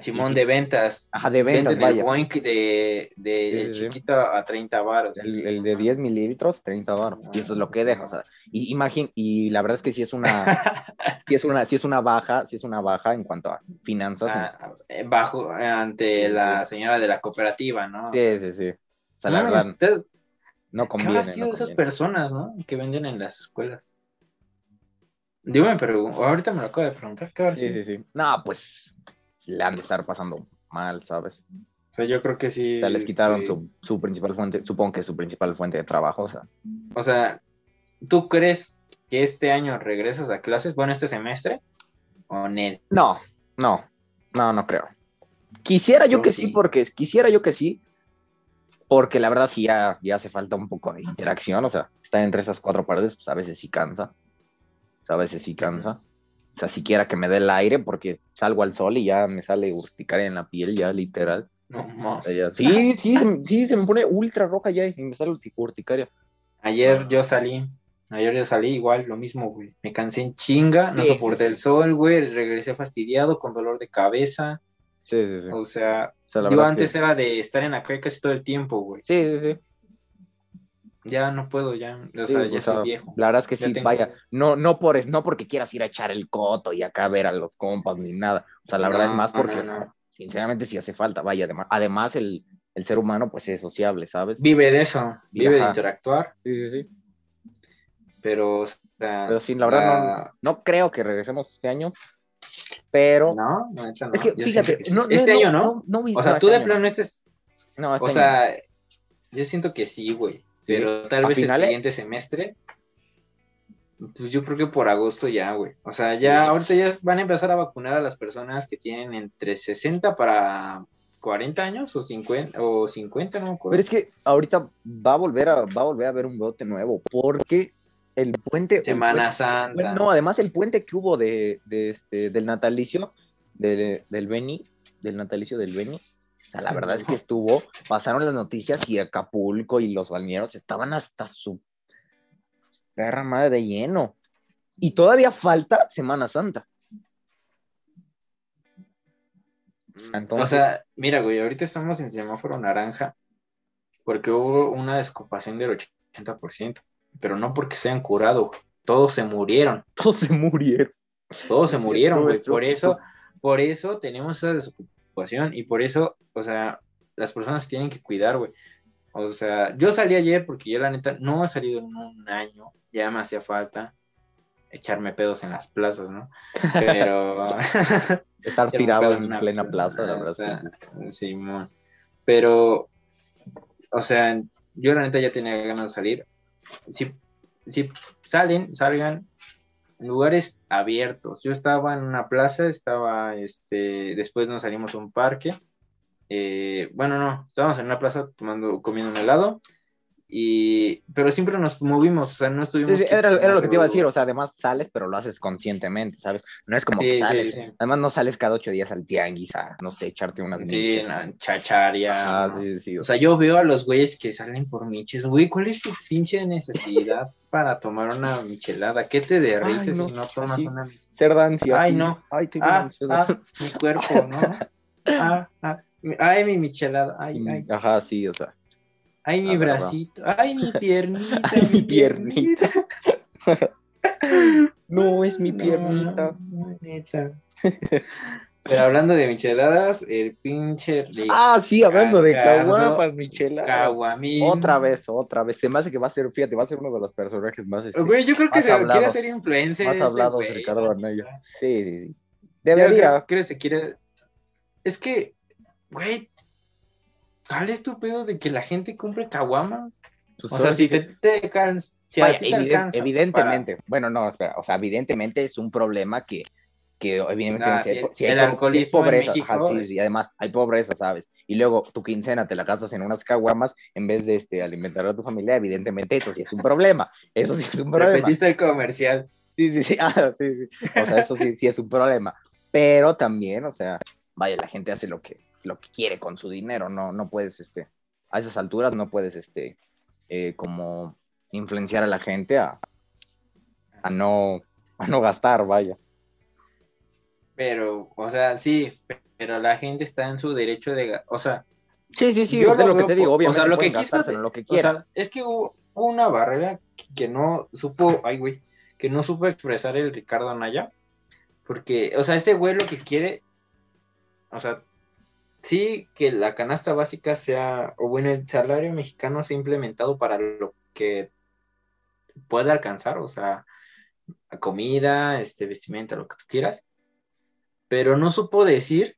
Speaker 1: Simón de ventas.
Speaker 2: Ajá, de ventas,
Speaker 1: Venden el
Speaker 2: vaya.
Speaker 1: Boink de, de
Speaker 2: Sí,
Speaker 1: el
Speaker 2: sí, sí.
Speaker 1: chiquito a 30 baros.
Speaker 2: El, el de 10 mililitros, 30 baros. Y eso es lo que deja. O sea, y, imagín- y la verdad es que sí es una, (laughs) sí es una, sí es una baja, sí es una baja en cuanto a finanzas.
Speaker 1: Ah, eh, bajo ante la señora de la cooperativa, ¿no?
Speaker 2: sí, sí, sí. O sea, la verdad,
Speaker 1: usted-
Speaker 2: no
Speaker 1: ¿Qué
Speaker 2: conviene.
Speaker 1: habrá
Speaker 2: no
Speaker 1: sido esas personas, no? Que venden en las escuelas. Yo me pregunto, ahorita me lo acabo de preguntar, ¿qué
Speaker 2: Sí, sí, sí. No, pues le han de estar pasando mal, ¿sabes?
Speaker 1: O sea, yo creo que sí.
Speaker 2: O sea, les quitaron
Speaker 1: este,
Speaker 2: su, su principal fuente, supongo que su principal fuente de trabajo, o sea.
Speaker 1: O sea, ¿tú crees que este año regresas a clases? Bueno, este semestre. ¿O Nel?
Speaker 2: No, no, no, no creo. Quisiera yo
Speaker 1: Yo
Speaker 2: que sí.
Speaker 1: sí.
Speaker 2: porque quisiera yo que sí, porque la verdad sí ya, ya hace falta un poco de interacción, o sea, estar entre esas cuatro paredes, pues a veces sí cansa, o sea, a veces sí cansa. O sea, siquiera que me dé el aire, porque salgo al sol y ya me sale urticaria en la piel, ya literal.
Speaker 1: No,
Speaker 2: Sí, sí, se, sí, se me pone ultra roja ya y me sale urti- urticaria.
Speaker 1: Ayer yo salí. Ayer yo salí igual, lo mismo, güey. Me cansé en chinga, no
Speaker 2: Sí,
Speaker 1: soporté
Speaker 2: sí,
Speaker 1: el sol, güey. Regresé fastidiado, con dolor de cabeza.
Speaker 2: Sí, sí, sí.
Speaker 1: O sea,
Speaker 2: O sea, la
Speaker 1: yo antes
Speaker 2: que-
Speaker 1: era de estar en la calle casi todo el tiempo, güey.
Speaker 2: Sí, sí, sí.
Speaker 1: Ya no puedo, ya. O
Speaker 2: Sí,
Speaker 1: sea,
Speaker 2: o
Speaker 1: ya
Speaker 2: sea,
Speaker 1: soy viejo.
Speaker 2: La verdad es que
Speaker 1: Ya
Speaker 2: sí,
Speaker 1: tengo-
Speaker 2: vaya, no, no, por, no porque quieras ir a echar el coto y acá ver a los compas ni nada. O sea, la verdad es más porque,
Speaker 1: no,
Speaker 2: sinceramente, sí hace falta, vaya, además, además el, el ser humano, pues es sociable, ¿sabes?
Speaker 1: Vive de eso, vive de interactuar,
Speaker 2: Sí, sí, sí.
Speaker 1: pero, o sea,
Speaker 2: Pero sí, la verdad,
Speaker 1: la-
Speaker 2: no, no creo que regresemos este año, pero.
Speaker 1: No, no, neta no.
Speaker 2: es que, fíjate,
Speaker 1: sí.
Speaker 2: no, no,
Speaker 1: este año no. o sea, tú de plano este es,
Speaker 2: No, este
Speaker 1: o
Speaker 2: año
Speaker 1: sea, yo siento que sí, güey, pero tal
Speaker 2: ¿A
Speaker 1: vez el
Speaker 2: finales?
Speaker 1: siguiente semestre, pues yo creo que por agosto ya, güey. O sea, ya ahorita ya van a empezar a vacunar a las personas que tienen entre 60 para 40 años o 50 o 50, no me acuerdo.
Speaker 2: Pero es que ahorita va a volver a, va a volver a haber un brote nuevo, porque el puente. el
Speaker 1: Semana
Speaker 2: puente-
Speaker 1: Santa.
Speaker 2: Bueno, no, además el puente que hubo de, de este, del natalicio de- del Beni, del natalicio del Beni, o sea, la verdad es que estuvo, pasaron las noticias y Acapulco y los balnearios estaban hasta su perra madre de lleno. Y todavía falta Semana Santa. Entonces-
Speaker 1: O sea, mira, güey, ahorita estamos en semáforo naranja porque hubo una desocupación del 80%, pero no porque se hayan curado, todos se murieron.
Speaker 2: Todos se murieron.
Speaker 1: Todos se murieron, güey. Por eso, por eso tenemos esa desocupación y por eso, o sea, las personas tienen que cuidar, güey. O sea, yo salí ayer porque yo la neta no he salido en un año, ya me hacía falta echarme pedos en las plazas, ¿no? Pero (laughs) (laughs)
Speaker 2: Estar tirado en
Speaker 1: una-
Speaker 2: plena plaza, la
Speaker 1: o
Speaker 2: verdad.
Speaker 1: sea,
Speaker 2: sí.
Speaker 1: Simón. Pero, o sea, yo la neta ya tenía ganas de salir. Si, si salen, salgan lugares abiertos. Yo estaba en una plaza, estaba, este, después nos salimos a un parque. Eh, bueno, no, estábamos en una plaza tomando, comiendo un helado. Y, pero siempre nos movimos, o sea, no estuvimos.
Speaker 2: Era, era lo que te iba a decir, o sea, además sales, pero lo haces conscientemente, ¿sabes? No es como
Speaker 1: Sí,
Speaker 2: que sales.
Speaker 1: sí.
Speaker 2: Además, no sales cada ocho días al tianguis a, no sé, echarte unas
Speaker 1: Sí,
Speaker 2: miches.
Speaker 1: chacharia.
Speaker 2: Ah, sí, sí,
Speaker 1: O sea, yo veo a los güeyes que salen por miches, güey, ¿cuál es tu pinche necesidad para tomar una michelada? ¿Qué te derrites
Speaker 2: no,
Speaker 1: si no tomas una
Speaker 2: Ser ansia.
Speaker 1: Ay, no.
Speaker 2: Ay, tengo
Speaker 1: Ah, ah, mi cuerpo, ¿no? (laughs) Ah, ah, ay, mi michelada, ay, ay,
Speaker 2: Ajá, sí, o sea.
Speaker 1: Ay, mi
Speaker 2: Ah,
Speaker 1: bracito, ay, mi (laughs) piernita,
Speaker 2: Ay, mi piernita. No, es mi piernita.
Speaker 1: no, neta. (laughs) Pero hablando de micheladas, el pinche
Speaker 2: Ah, sí, hablando de
Speaker 1: Ricardo
Speaker 2: caguapas, Michela.
Speaker 1: Caguamín.
Speaker 2: Otra vez, otra vez. Se me hace que va a ser, fíjate, va a ser uno de los personajes más, este,
Speaker 1: Güey, yo creo que se
Speaker 2: hablados.
Speaker 1: quiere hacer influencer.
Speaker 2: más hablados,
Speaker 1: güey,
Speaker 2: Ricardo
Speaker 1: neta.
Speaker 2: Sí, sí, sí. Debería.
Speaker 1: creo que se quiere. Es que, güey, ¿cuál es tu pedo de que la gente compre caguamas?
Speaker 2: pues,
Speaker 1: O sea, si
Speaker 2: que-
Speaker 1: te, te cansa, si
Speaker 2: Vaya,
Speaker 1: a ti te
Speaker 2: eviden-
Speaker 1: alcanza.
Speaker 2: evidentemente, bueno, no, espera, o sea, evidentemente es un problema que, que evidentemente
Speaker 1: Ah,
Speaker 2: si po- si hay
Speaker 1: el
Speaker 2: po- si hay
Speaker 1: alcoholismo en
Speaker 2: pobreza,
Speaker 1: México
Speaker 2: ajá,
Speaker 1: es-
Speaker 2: sí, además hay pobreza, ¿sabes? Y luego tu quincena te la gastas en unas caguamas en vez de este, alimentar a tu familia, evidentemente eso sí es un problema, eso sí es un
Speaker 1: para-
Speaker 2: problema.
Speaker 1: Repetiste el comercial.
Speaker 2: Sí, sí, sí, (laughs) ah, sí, sí. O sea, eso sí, sí es un problema. Pero también, o sea, vaya, la gente hace lo que, lo que quiere con su dinero, no, no puedes, este, a esas alturas no puedes, este, eh, como influenciar a la gente a, a no, a no gastar, vaya.
Speaker 1: Pero, o sea, sí, pero la gente está en su derecho de. O sea,
Speaker 2: Sí, sí, sí,
Speaker 1: Yo
Speaker 2: es
Speaker 1: lo
Speaker 2: lo que te digo,
Speaker 1: o sea, lo que quiso
Speaker 2: lo que
Speaker 1: o
Speaker 2: quieran.
Speaker 1: sea, es que hubo una barrera que- que no supo. Ay, güey. Que no supo expresar el Ricardo Anaya. Porque, o sea, ese güey lo que quiere. O sea, sí que la canasta básica sea. O bueno, el salario mexicano sea implementado para lo que pueda alcanzar. O sea, comida, este, vestimenta, lo que tú quieras. Pero no supo decir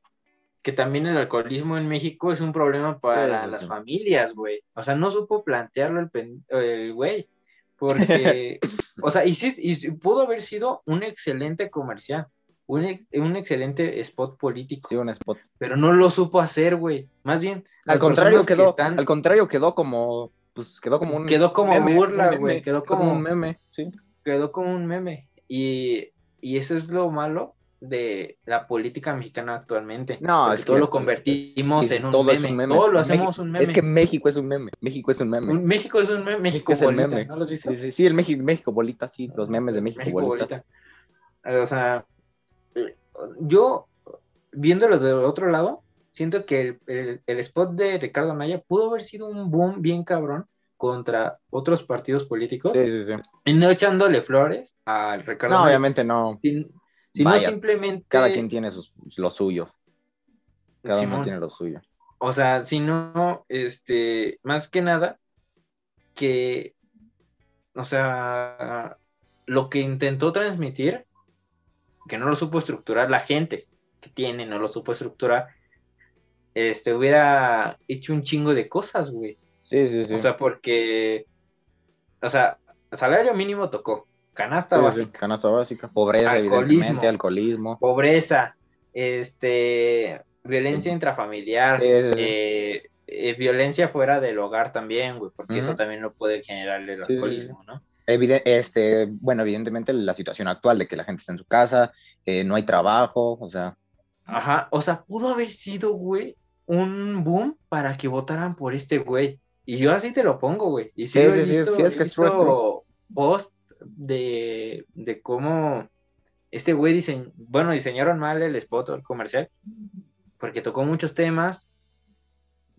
Speaker 1: que también el alcoholismo en México es un problema para
Speaker 2: Sí,
Speaker 1: las
Speaker 2: sí.
Speaker 1: familias, güey. O sea, no supo plantearlo el, güey. Porque, (laughs) o sea, y sí, y sí, pudo haber sido un excelente comercial, un, un excelente spot político,
Speaker 2: Sí, un spot.
Speaker 1: pero no lo supo hacer, güey. Más bien,
Speaker 2: Al contrario
Speaker 1: personas que
Speaker 2: quedó,
Speaker 1: están-
Speaker 2: al contrario quedó como, pues quedó como un
Speaker 1: Quedó como
Speaker 2: meme,
Speaker 1: burla, güey, quedó como-
Speaker 2: un meme, sí.
Speaker 1: quedó como un meme. Y, y eso es lo malo de la política mexicana actualmente.
Speaker 2: No, es
Speaker 1: todo
Speaker 2: que-
Speaker 1: lo convertimos en un
Speaker 2: todo
Speaker 1: meme.
Speaker 2: es un meme.
Speaker 1: Todo lo
Speaker 2: México-
Speaker 1: hacemos un meme.
Speaker 2: Es que México es un meme. México es un meme.
Speaker 1: Un- México es un meme. México,
Speaker 2: es el
Speaker 1: bolita,
Speaker 2: meme.
Speaker 1: ¿no lo has visto?
Speaker 2: Sí, el México, México bolita, sí, los memes de México, bolita.
Speaker 1: bolita. O sea, yo, viéndolo de otro lado, siento que el, el- el spot de Ricardo Anaya pudo haber sido un boom bien cabrón contra otros partidos políticos
Speaker 2: Sí, sí, sí.
Speaker 1: y no echándole flores al Ricardo
Speaker 2: No,
Speaker 1: Anaya,
Speaker 2: obviamente no.
Speaker 1: sin- sino
Speaker 2: Vaya,
Speaker 1: simplemente
Speaker 2: Cada quien tiene sus, lo suyo. Cada uno tiene lo suyo.
Speaker 1: O sea, sino, este, más que nada, que, o sea, lo que intentó transmitir, que no lo supo estructurar la gente que tiene, no lo supo estructurar, este, hubiera hecho un chingo de cosas, güey.
Speaker 2: Sí, sí, sí.
Speaker 1: O sea, porque, o sea, salario mínimo tocó, canasta
Speaker 2: Sí, sí,
Speaker 1: básica,
Speaker 2: Canasta básica. Pobreza,
Speaker 1: Alcoholismo.
Speaker 2: evidentemente, alcoholismo.
Speaker 1: pobreza, este, violencia intrafamiliar,
Speaker 2: Sí,
Speaker 1: eh, eh, violencia fuera del hogar también, güey, porque eso también lo puede generar el alcoholismo, ¿no?
Speaker 2: Evide- este, bueno, evidentemente la situación actual de que la gente está en su casa, eh, no hay trabajo, o sea,
Speaker 1: Ajá, o sea, pudo haber sido, güey, un boom para que votaran por este güey. Y yo así te lo pongo, güey. Y sí,
Speaker 2: Sí,
Speaker 1: lo he
Speaker 2: sí,
Speaker 1: visto,
Speaker 2: sí, es
Speaker 1: he
Speaker 2: que es
Speaker 1: visto post de, de cómo este güey diseñó, bueno, diseñaron mal el spot o el comercial, porque tocó muchos temas,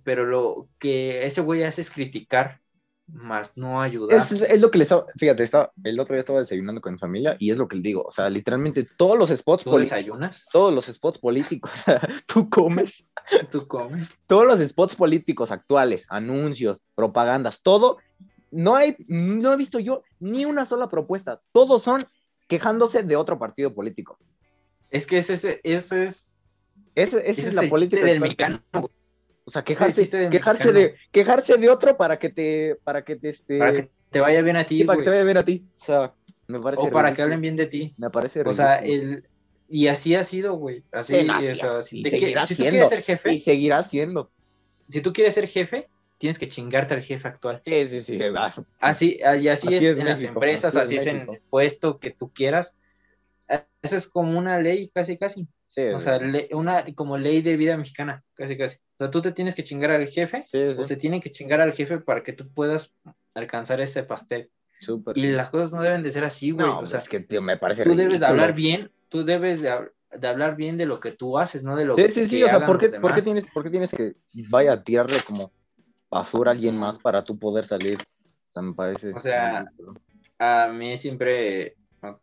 Speaker 1: pero lo que ese güey hace es criticar más no ayudar.
Speaker 2: Es, es lo que le estaba, fíjate, estaba, el otro día estaba desayunando con mi familia y es lo que le digo, o sea, literalmente todos los spots
Speaker 1: ¿Tú desayunas?
Speaker 2: todos los spots políticos, (laughs) tú comes, (laughs)
Speaker 1: ¿Tú comes?
Speaker 2: todos los spots políticos actuales, anuncios, propagandas, todo, no hay, no he visto yo ni una sola propuesta, todos son quejándose de otro partido político.
Speaker 1: Es que ese, ese, ese es,
Speaker 2: Ese, es la política
Speaker 1: del mexicano.
Speaker 2: O sea, quejarse,
Speaker 1: del
Speaker 2: quejarse de, quejarse de otro para que te, para que te, este,
Speaker 1: Para que te vaya bien a ti,
Speaker 2: sí, para que te vaya bien a ti. O sea, me parece
Speaker 1: O para que hablen bien de ti.
Speaker 2: Me parece
Speaker 1: O sea, el... Y así ha sido, güey. Así, o sea, si, te
Speaker 2: seguirá
Speaker 1: tú quieres ser jefe,
Speaker 2: Y seguirá siendo.
Speaker 1: si tú quieres ser jefe, tienes que chingarte al jefe actual.
Speaker 2: Sí, sí, sí.
Speaker 1: Así, y así,
Speaker 2: Así
Speaker 1: es,
Speaker 2: es
Speaker 1: en las empresas,
Speaker 2: así
Speaker 1: así
Speaker 2: es
Speaker 1: en el puesto que tú quieras. Esa es como una ley, casi, casi.
Speaker 2: Sí,
Speaker 1: O sea, le- una como ley de vida mexicana, casi, casi. O sea, tú te tienes que chingar al jefe,
Speaker 2: sí, sí,
Speaker 1: o se tiene que chingar al jefe para que tú puedas alcanzar ese pastel.
Speaker 2: súper.
Speaker 1: Y las cosas no deben de ser así, güey.
Speaker 2: no,
Speaker 1: o sea,
Speaker 2: es que tío, me parece
Speaker 1: tú debes de hablar bien, tú debes de, hab- de hablar bien de lo que tú haces, no de lo
Speaker 2: Sí,
Speaker 1: que
Speaker 2: sí, sí,
Speaker 1: que
Speaker 2: o sea, ¿por qué, por qué tienes, por qué tienes que vaya a tirarle como basura a alguien más para tú poder salir? O sea, me parece.
Speaker 1: O sea,
Speaker 2: ridículo.
Speaker 1: A mí siempre,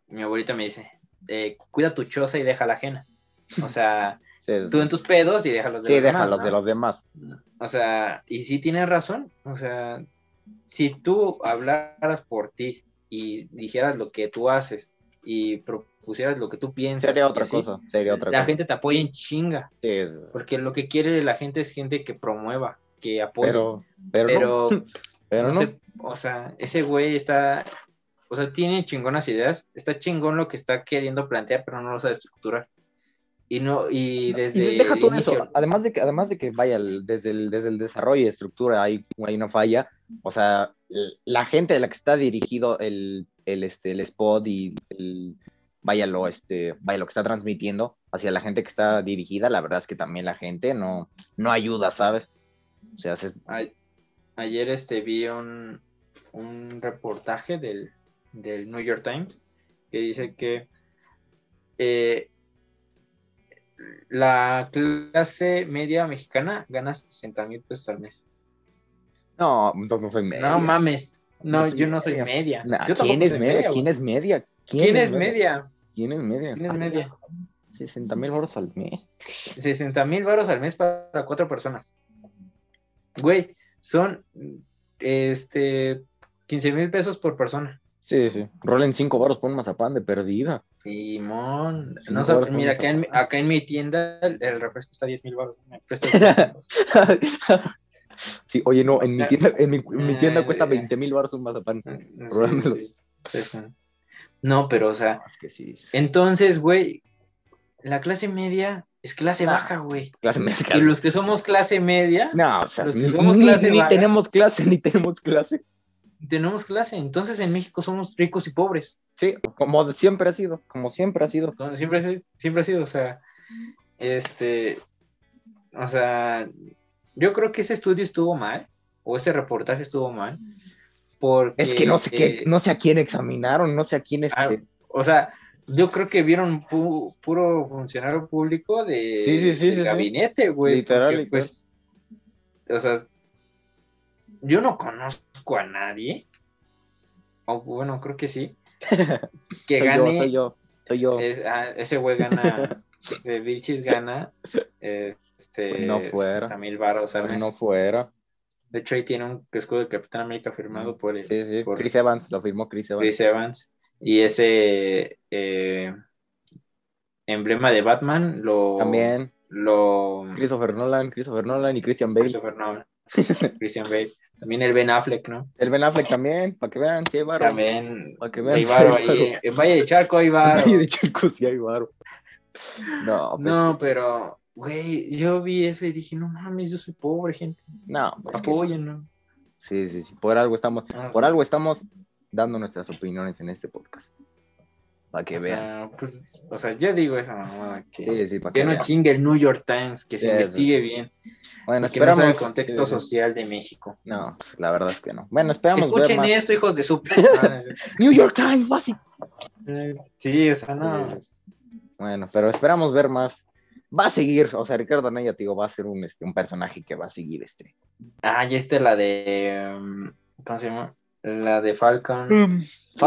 Speaker 1: mi abuelita me dice, eh, cuida tu choza y deja la ajena. O sea,
Speaker 2: Sí,
Speaker 1: tú en tus pedos y déjalos de
Speaker 2: sí,
Speaker 1: los demás,
Speaker 2: déjalos
Speaker 1: ¿no?
Speaker 2: de los demás.
Speaker 1: O sea, y sí tienes razón. O sea, si tú hablaras por ti y dijeras lo que tú haces y propusieras lo que tú piensas,
Speaker 2: Sería otra
Speaker 1: así,
Speaker 2: cosa, sería otra
Speaker 1: la
Speaker 2: cosa.
Speaker 1: gente te apoya en chinga.
Speaker 2: Sí,
Speaker 1: Porque lo que quiere la gente es gente que promueva, que apoye.
Speaker 2: pero, pero,
Speaker 1: pero,
Speaker 2: no, (laughs) pero
Speaker 1: no
Speaker 2: no.
Speaker 1: sé, o sea, ese güey está, o sea, tiene chingonas ideas, está chingón lo que está queriendo plantear, pero no lo sabe estructurar. Y no, y desde
Speaker 2: Y deja todo
Speaker 1: inicio,
Speaker 2: eso. Además de que, además de que vaya, desde, el, desde el desarrollo y estructura hay, hay una falla. O sea, la gente de la que está dirigido el, el, este, el spot y el, vaya, lo, este, vaya, lo que está transmitiendo hacia la gente que está dirigida, la verdad es que también la gente no, no ayuda, ¿sabes? O sea, se-
Speaker 1: a- ayer este vi un, un reportaje del, del New York Times que dice que eh, la clase media mexicana gana 60 mil pesos al mes.
Speaker 2: no, no, no soy media.
Speaker 1: No mames, no,
Speaker 2: No
Speaker 1: yo no soy
Speaker 2: media. Nah,
Speaker 1: Yo
Speaker 2: ¿Quién es
Speaker 1: soy
Speaker 2: media?
Speaker 1: media,
Speaker 2: ¿Quién es media?
Speaker 1: ¿Quién es media?
Speaker 2: ¿Quién es media?
Speaker 1: ¿Quién es media?
Speaker 2: 60 mil euros al mes.
Speaker 1: 60 mil varos al mes para cuatro personas. Güey, son este 15 mil pesos por persona.
Speaker 2: Sí, sí. Rolen 5 baros por un mazapán de perdida.
Speaker 1: Simón,
Speaker 2: Sí,
Speaker 1: no sabes, mira, acá en, acá en mi tienda el, el refresco está a 10 mil (laughs) baros.
Speaker 2: Sí, oye, no, en mi tienda, en mi, en mi tienda
Speaker 1: Eh,
Speaker 2: cuesta
Speaker 1: eh.
Speaker 2: 20 mil baros un mazapán.
Speaker 1: Sí, sí, sí. No, pero o sea,
Speaker 2: Es que sí.
Speaker 1: entonces, güey, la clase media es clase
Speaker 2: Ah.
Speaker 1: baja, güey.
Speaker 2: Clase
Speaker 1: Y
Speaker 2: mexicana.
Speaker 1: los que somos clase media,
Speaker 2: No, o sea,
Speaker 1: los que
Speaker 2: ni,
Speaker 1: somos
Speaker 2: ni-
Speaker 1: clase
Speaker 2: ni
Speaker 1: baja.
Speaker 2: tenemos clase, ni tenemos clase.
Speaker 1: Tenemos clase. Entonces en México somos ricos y pobres.
Speaker 2: Sí, como siempre ha sido, como siempre ha sido.
Speaker 1: Como Siempre, siempre ha sido, o sea, este, o sea, yo creo que ese estudio estuvo mal, o ese reportaje estuvo mal, porque...
Speaker 2: Es que no sé qué,
Speaker 1: eh,
Speaker 2: no sé a quién examinaron, no sé a quién
Speaker 1: ah,
Speaker 2: este.
Speaker 1: o sea, yo creo que vieron pu- puro funcionario público de
Speaker 2: Sí, sí, sí, sí.
Speaker 1: gabinete, güey.
Speaker 2: Literal,
Speaker 1: porque,
Speaker 2: literal.
Speaker 1: pues, o sea, yo no conozco a nadie, o bueno, creo que sí, (laughs) que
Speaker 2: soy
Speaker 1: gane,
Speaker 2: yo, soy yo, soy yo.
Speaker 1: es- ah, ese güey gana, (laughs) ese Vilchis gana, eh, este,
Speaker 2: No fuera.
Speaker 1: 60 mil baros al mes.
Speaker 2: no fuera.
Speaker 1: De hecho, ahí tiene un escudo de Capitán América firmado por el,
Speaker 2: Sí, sí,
Speaker 1: por
Speaker 2: Chris Evans, lo firmó Chris Evans.
Speaker 1: Chris Evans. Y ese eh, emblema de Batman lo.
Speaker 2: También
Speaker 1: Lo.
Speaker 2: Christopher Nolan, Christopher Nolan y Christian Bale.
Speaker 1: Christopher Nolan, (laughs) Christian Bale. También el Ben Affleck, ¿no?
Speaker 2: El Ben Affleck también, para que vean, sí hay varo.
Speaker 1: También.
Speaker 2: Para que
Speaker 1: sí
Speaker 2: vean.
Speaker 1: hay varo (laughs)
Speaker 2: sí hay
Speaker 1: ahí. En Valle de Charco hay varo.
Speaker 2: Ay, de Chico, sí hay varo. No, pues,
Speaker 1: No, pero. Güey, yo vi eso y dije, no mames, yo soy pobre, gente.
Speaker 2: no, pues,
Speaker 1: Apoyen, ¿no?
Speaker 2: Sí, sí, sí. Por algo estamos,
Speaker 1: Ah,
Speaker 2: por
Speaker 1: sí.
Speaker 2: algo estamos dando nuestras opiniones en este podcast. Para que
Speaker 1: O
Speaker 2: vean.
Speaker 1: sea, pues, o sea, yo digo esa mamada que,
Speaker 2: Sí, sí, que
Speaker 1: que no
Speaker 2: vean.
Speaker 1: chingue el New York Times, que se investigue bien,
Speaker 2: Bueno,
Speaker 1: que no sabe
Speaker 2: esperamos.
Speaker 1: el contexto social de México.
Speaker 2: No, la verdad es que no. Bueno, esperamos ver
Speaker 1: Escuchen
Speaker 2: más.
Speaker 1: esto, hijos de su. (laughs)
Speaker 2: New York Times, básico.
Speaker 1: sí, o sea, no.
Speaker 2: Bueno, pero esperamos ver más. Va a seguir, o sea, Ricardo Anaya, digo, va a ser un, este, un personaje que va a seguir este.
Speaker 1: Ah, ya está la de. um, ¿Cómo se llama? La de Falcon.
Speaker 2: Mm,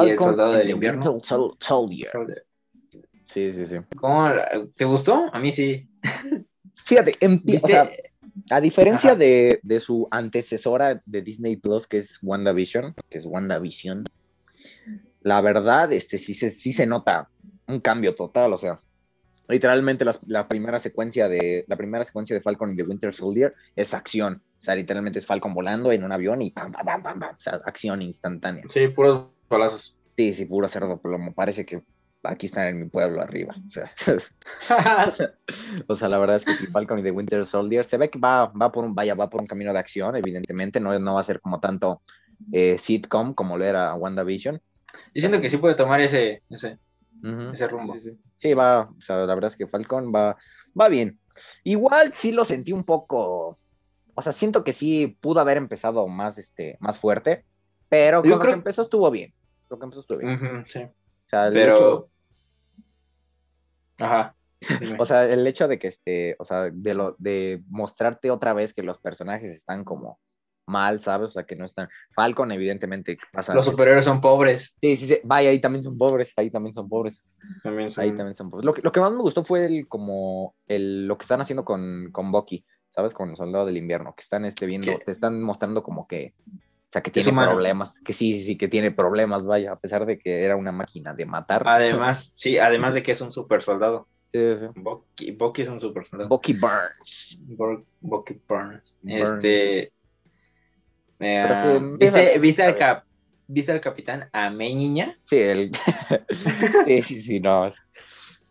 Speaker 1: y el Soldado del Invierno.
Speaker 2: Winter Sol- Soldier. Sí, sí, sí.
Speaker 1: ¿Cómo la- ¿Te gustó? A mí sí.
Speaker 2: Fíjate, empie- o
Speaker 1: ¿Viste?
Speaker 2: sea, a diferencia
Speaker 1: Ajá.
Speaker 2: de, de su antecesora de Disney Plus, que es WandaVision, que es WandaVision, la verdad, este, sí, se, sí se nota un cambio total, o sea, literalmente las- la, primera secuencia de, la primera secuencia de Falcon y de Winter Soldier es acción, o sea, literalmente es Falcon volando en un avión y pam, pam, pam, pam, pam, o sea, acción instantánea.
Speaker 1: Sí, puros balazos.
Speaker 2: Sí, sí, puro cerdo plomo, parece que aquí están en mi pueblo arriba, o sea, (laughs) O sea, la verdad es que si Falcon y The Winter Soldier se ve que va, va por un, vaya, va por un camino de acción, evidentemente, no, no va a ser como tanto eh, sitcom como lo era WandaVision.
Speaker 1: Yo siento que sí puede tomar ese, ese, ese rumbo.
Speaker 2: Sí, sí. Sí, va, o sea, la verdad es que Falcon va, va bien. Igual sí lo sentí un poco, o sea, siento que sí pudo haber empezado más, este, más fuerte, pero con
Speaker 1: Yo
Speaker 2: lo
Speaker 1: creo-
Speaker 2: que empezó estuvo bien. Lo que empezó estuvo bien.
Speaker 1: Sí.
Speaker 2: O sea, el
Speaker 1: Pero.
Speaker 2: hecho-
Speaker 1: Ajá. dime.
Speaker 2: O sea, el hecho de que este, o sea, de lo, de mostrarte otra vez que los personajes están como mal, ¿sabes? O sea, que no están. Falcon, evidentemente, pasa.
Speaker 1: Los superiores son pobres.
Speaker 2: Sí, sí, sí. Vaya, ahí también son pobres, ahí también son pobres,
Speaker 1: También son.
Speaker 2: ahí también son pobres. Lo que, lo que más me gustó fue el, como, el, lo que están haciendo con, con Bucky, ¿sabes? Con el soldado del invierno, que están este, viendo,
Speaker 1: ¿Qué?
Speaker 2: te están mostrando como que, sea, que tiene problemas, que sí, sí, que tiene problemas, vaya, a pesar de que era una máquina de matar.
Speaker 1: Además, (laughs) sí, además de que es un super soldado.
Speaker 2: Sí, sí.
Speaker 1: Bucky, Bucky es un super soldado.
Speaker 2: Bucky Burns.
Speaker 1: Bur- Bucky Burns.
Speaker 2: Burns.
Speaker 1: Este. eh,
Speaker 2: sí,
Speaker 1: ¿viste, viste, al cap, ¿Viste al capitán Amé Niña?
Speaker 2: Sí, el... (laughs) sí, sí, sí, no.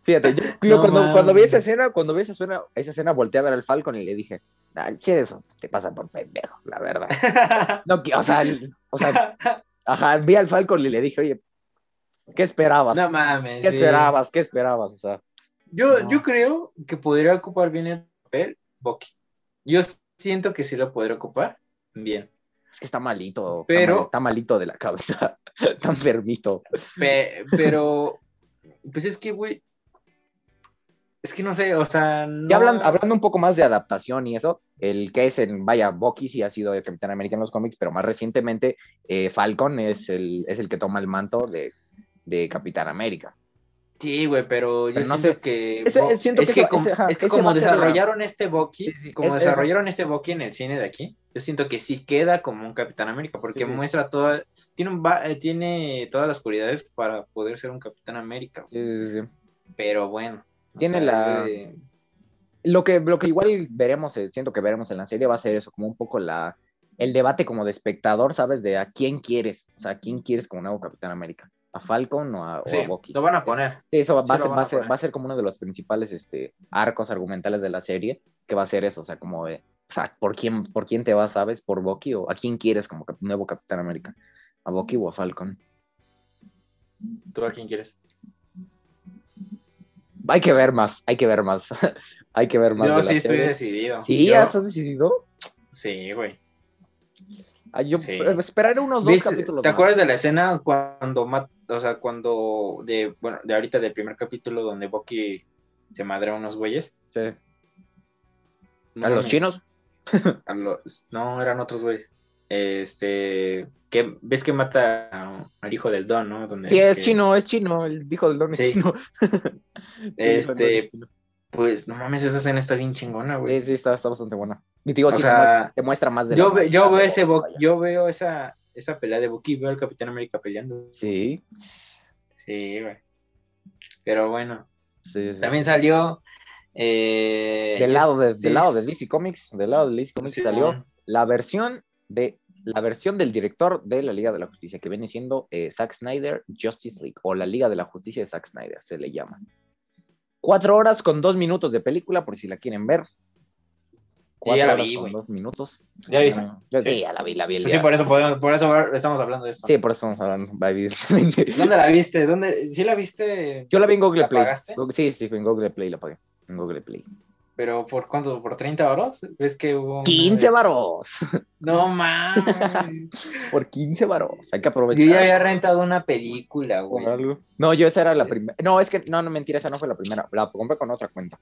Speaker 2: Fíjate, yo, (laughs) yo
Speaker 1: No
Speaker 2: cuando, vi esa escena, cuando vi esa escena, esa escena volteé a ver al Falcon y le dije, ah, ¿qué es eso? Te pasa por pendejo, la verdad. (laughs) No, o sea, o sea, ajá, vi al Falcon y le dije, oye, ¿qué esperabas?
Speaker 1: no mames.
Speaker 2: ¿Qué
Speaker 1: sí.
Speaker 2: esperabas? ¿Qué esperabas? O sea,
Speaker 1: Yo,
Speaker 2: No.
Speaker 1: yo creo que podría ocupar bien el papel Bucky. Yo siento que sí lo podría ocupar bien.
Speaker 2: es que está malito, está
Speaker 1: Pero-
Speaker 2: mal- está, malito de la cabeza, (laughs) está enfermito.
Speaker 1: Pe- pero, pues es que, güey. Es que no sé, o sea. No...
Speaker 2: Ya hablan- hablando un poco más de adaptación y eso, el que es en, vaya, Bucky sí ha sido el Capitán América en los cómics, pero más recientemente eh, Falcon es el, es el que toma el manto de, de Capitán América.
Speaker 1: Sí, güey, pero yo
Speaker 2: Pero no
Speaker 1: siento
Speaker 2: sé.
Speaker 1: que.
Speaker 2: Ese-
Speaker 1: Bo-
Speaker 2: siento
Speaker 1: es
Speaker 2: que
Speaker 1: que,
Speaker 2: eso-
Speaker 1: como,
Speaker 2: ese- ajá,
Speaker 1: es que
Speaker 2: ese
Speaker 1: como
Speaker 2: va a ser la-
Speaker 1: desarrollaron este Bucky,
Speaker 2: Sí, sí,
Speaker 1: como
Speaker 2: es- es-
Speaker 1: desarrollaron este Bucky en el cine de aquí, yo siento que sí queda como un Capitán América, porque
Speaker 2: Sí,
Speaker 1: muestra toda. Tiene, un, eh, tiene todas las cualidades para poder ser un Capitán América,
Speaker 2: Sí, sí, sí.
Speaker 1: pero bueno. O
Speaker 2: Tiene
Speaker 1: sea,
Speaker 2: la- Lo que, lo que igual veremos, eh, siento que veremos en la serie va a ser eso, como un poco la, el debate como de espectador, ¿sabes? De a quién quieres, o sea, a quién quieres como nuevo Capitán América, a Falcon o a, o
Speaker 1: sí,
Speaker 2: a Bucky.
Speaker 1: lo van a poner.
Speaker 2: Sí, eso va,
Speaker 1: Sí
Speaker 2: va a ser, va,
Speaker 1: a
Speaker 2: ser,
Speaker 1: poner.
Speaker 2: va a ser como uno de los principales este, arcos argumentales de la serie, que va a ser eso, o sea, como de, o sea, ¿por quién, ¿por quién te vas, sabes? ¿Por Bucky o a quién quieres como nuevo Capitán América? ¿A Bucky o a Falcon?
Speaker 1: ¿Tú a quién quieres?
Speaker 2: Hay que ver más, hay que ver más, (laughs) hay que ver más.
Speaker 1: Yo sí estoy
Speaker 2: serie.
Speaker 1: decidido.
Speaker 2: Sí,
Speaker 1: Yo-
Speaker 2: ¿ya estás decidido?
Speaker 1: Sí, güey.
Speaker 2: Ah, yo
Speaker 1: Sí.
Speaker 2: eh, esperaré unos dos
Speaker 1: ¿Viste-
Speaker 2: capítulos
Speaker 1: ¿Te
Speaker 2: más.
Speaker 1: acuerdas de la escena cuando, mat- o sea, cuando, de, bueno, de ahorita del primer capítulo donde Bucky se madrea a unos güeyes?
Speaker 2: Sí.
Speaker 1: No
Speaker 2: ¿A los chinos?
Speaker 1: A los- no, eran otros güeyes. Este, que ves que mata al hijo del Don, ¿no? Donde,
Speaker 2: Sí, es
Speaker 1: que-
Speaker 2: chino, es chino, el hijo del don es
Speaker 1: Sí.
Speaker 2: chino. (laughs)
Speaker 1: Este, pues, no mames, esa escena está bien chingona, güey.
Speaker 2: Sí, sí, está, está bastante buena. Y digo,
Speaker 1: O
Speaker 2: sí,
Speaker 1: sea,
Speaker 2: te muestra más de
Speaker 1: yo,
Speaker 2: la
Speaker 1: ve- yo veo ese
Speaker 2: vaya.
Speaker 1: yo veo esa, esa pelea de Bucky, veo al Capitán América peleando.
Speaker 2: Sí,
Speaker 1: Sí, güey. Pero bueno,
Speaker 2: sí, sí.
Speaker 1: también salió. eh,
Speaker 2: del lado de, del lado de. DC Comics, del lado de DC Comics salió la versión de la versión del director de la Liga de la Justicia, que viene siendo eh, Zack Snyder Justice League, o la Liga de la Justicia de Zack Snyder, se le llama. Cuatro horas con dos minutos de película, por si la quieren ver.
Speaker 1: Yo ya la
Speaker 2: horas
Speaker 1: vi,
Speaker 2: con dos minutos.
Speaker 1: ¿Ya viste? Sí.
Speaker 2: sí, ya la vi, la vi.
Speaker 1: Pues sí, por eso, podemos- por eso estamos hablando de esto.
Speaker 2: Sí, por eso estamos hablando, evidentemente.
Speaker 1: ¿Dónde la viste? ¿Dónde? ¿Sí la viste?
Speaker 2: Yo la vi en Google
Speaker 1: ¿La
Speaker 2: Play.
Speaker 1: pagaste?
Speaker 2: Sí, sí, en Google Play la pagué. En Google Play.
Speaker 1: ¿Pero por cuánto? ¿Por 30 euros? ¿Ves que hubo una-
Speaker 2: 15 varos.
Speaker 1: No mames.
Speaker 2: Por 15 varos. Hay que aprovechar.
Speaker 1: Yo ya había rentado una película, güey.
Speaker 2: Algo. No, yo esa era la primera. No, es que, no, no, mentira, esa no fue la primera. La compré con otra cuenta.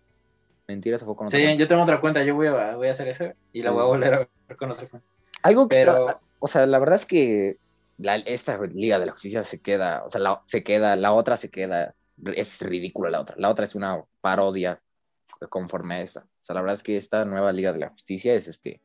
Speaker 2: Mentira, esa fue con otra
Speaker 1: Sí,
Speaker 2: cuenta.
Speaker 1: yo tengo otra cuenta, yo voy a, voy a hacer eso y la voy a volver a ver con otra cuenta.
Speaker 2: Algo que
Speaker 1: Pero,
Speaker 2: o sea, la verdad es que la- esta Liga de la Justicia se queda, o sea, la, se queda, la otra se queda, es ridícula la otra, la otra es una parodia conforme a esta. O sea, la verdad es que esta nueva Liga de la Justicia es este,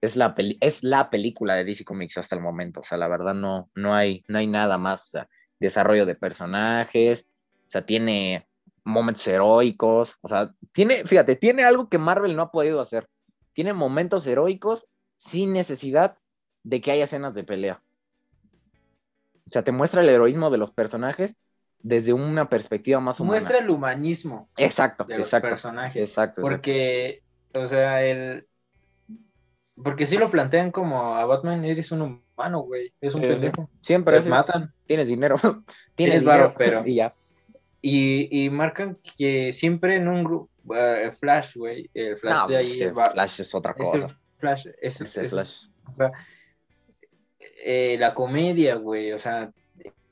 Speaker 2: es la peli- es la película de DC Comics hasta el momento. O sea, la verdad no, no hay, no hay nada más. O sea, desarrollo de personajes, o sea, tiene momentos heroicos, o sea, tiene, fíjate, tiene algo que Marvel no ha podido hacer. Tiene momentos heroicos sin necesidad de que haya escenas de pelea. O sea, te muestra el heroísmo de los personajes desde una perspectiva más humana.
Speaker 1: Muestra el humanismo
Speaker 2: Exacto,
Speaker 1: de los
Speaker 2: exacto.
Speaker 1: personajes.
Speaker 2: Exacto. exacto.
Speaker 1: Porque, o sea, el. Porque si lo plantean como a Batman, eres un humano, güey. Es un
Speaker 2: Sí, sí.
Speaker 1: pendejo.
Speaker 2: Siempre
Speaker 1: Te matan.
Speaker 2: tienes dinero. (laughs) tienes dinero,
Speaker 1: varo, pero- (laughs)
Speaker 2: Y ya.
Speaker 1: Y, y marcan que siempre en un grupo. eh, Flash, güey. El Flash
Speaker 2: No,
Speaker 1: de ahí.
Speaker 2: ese
Speaker 1: va-
Speaker 2: Flash es otra cosa.
Speaker 1: Flash. Es, es-
Speaker 2: Flash.
Speaker 1: o sea, eh, la comedia, güey. O sea,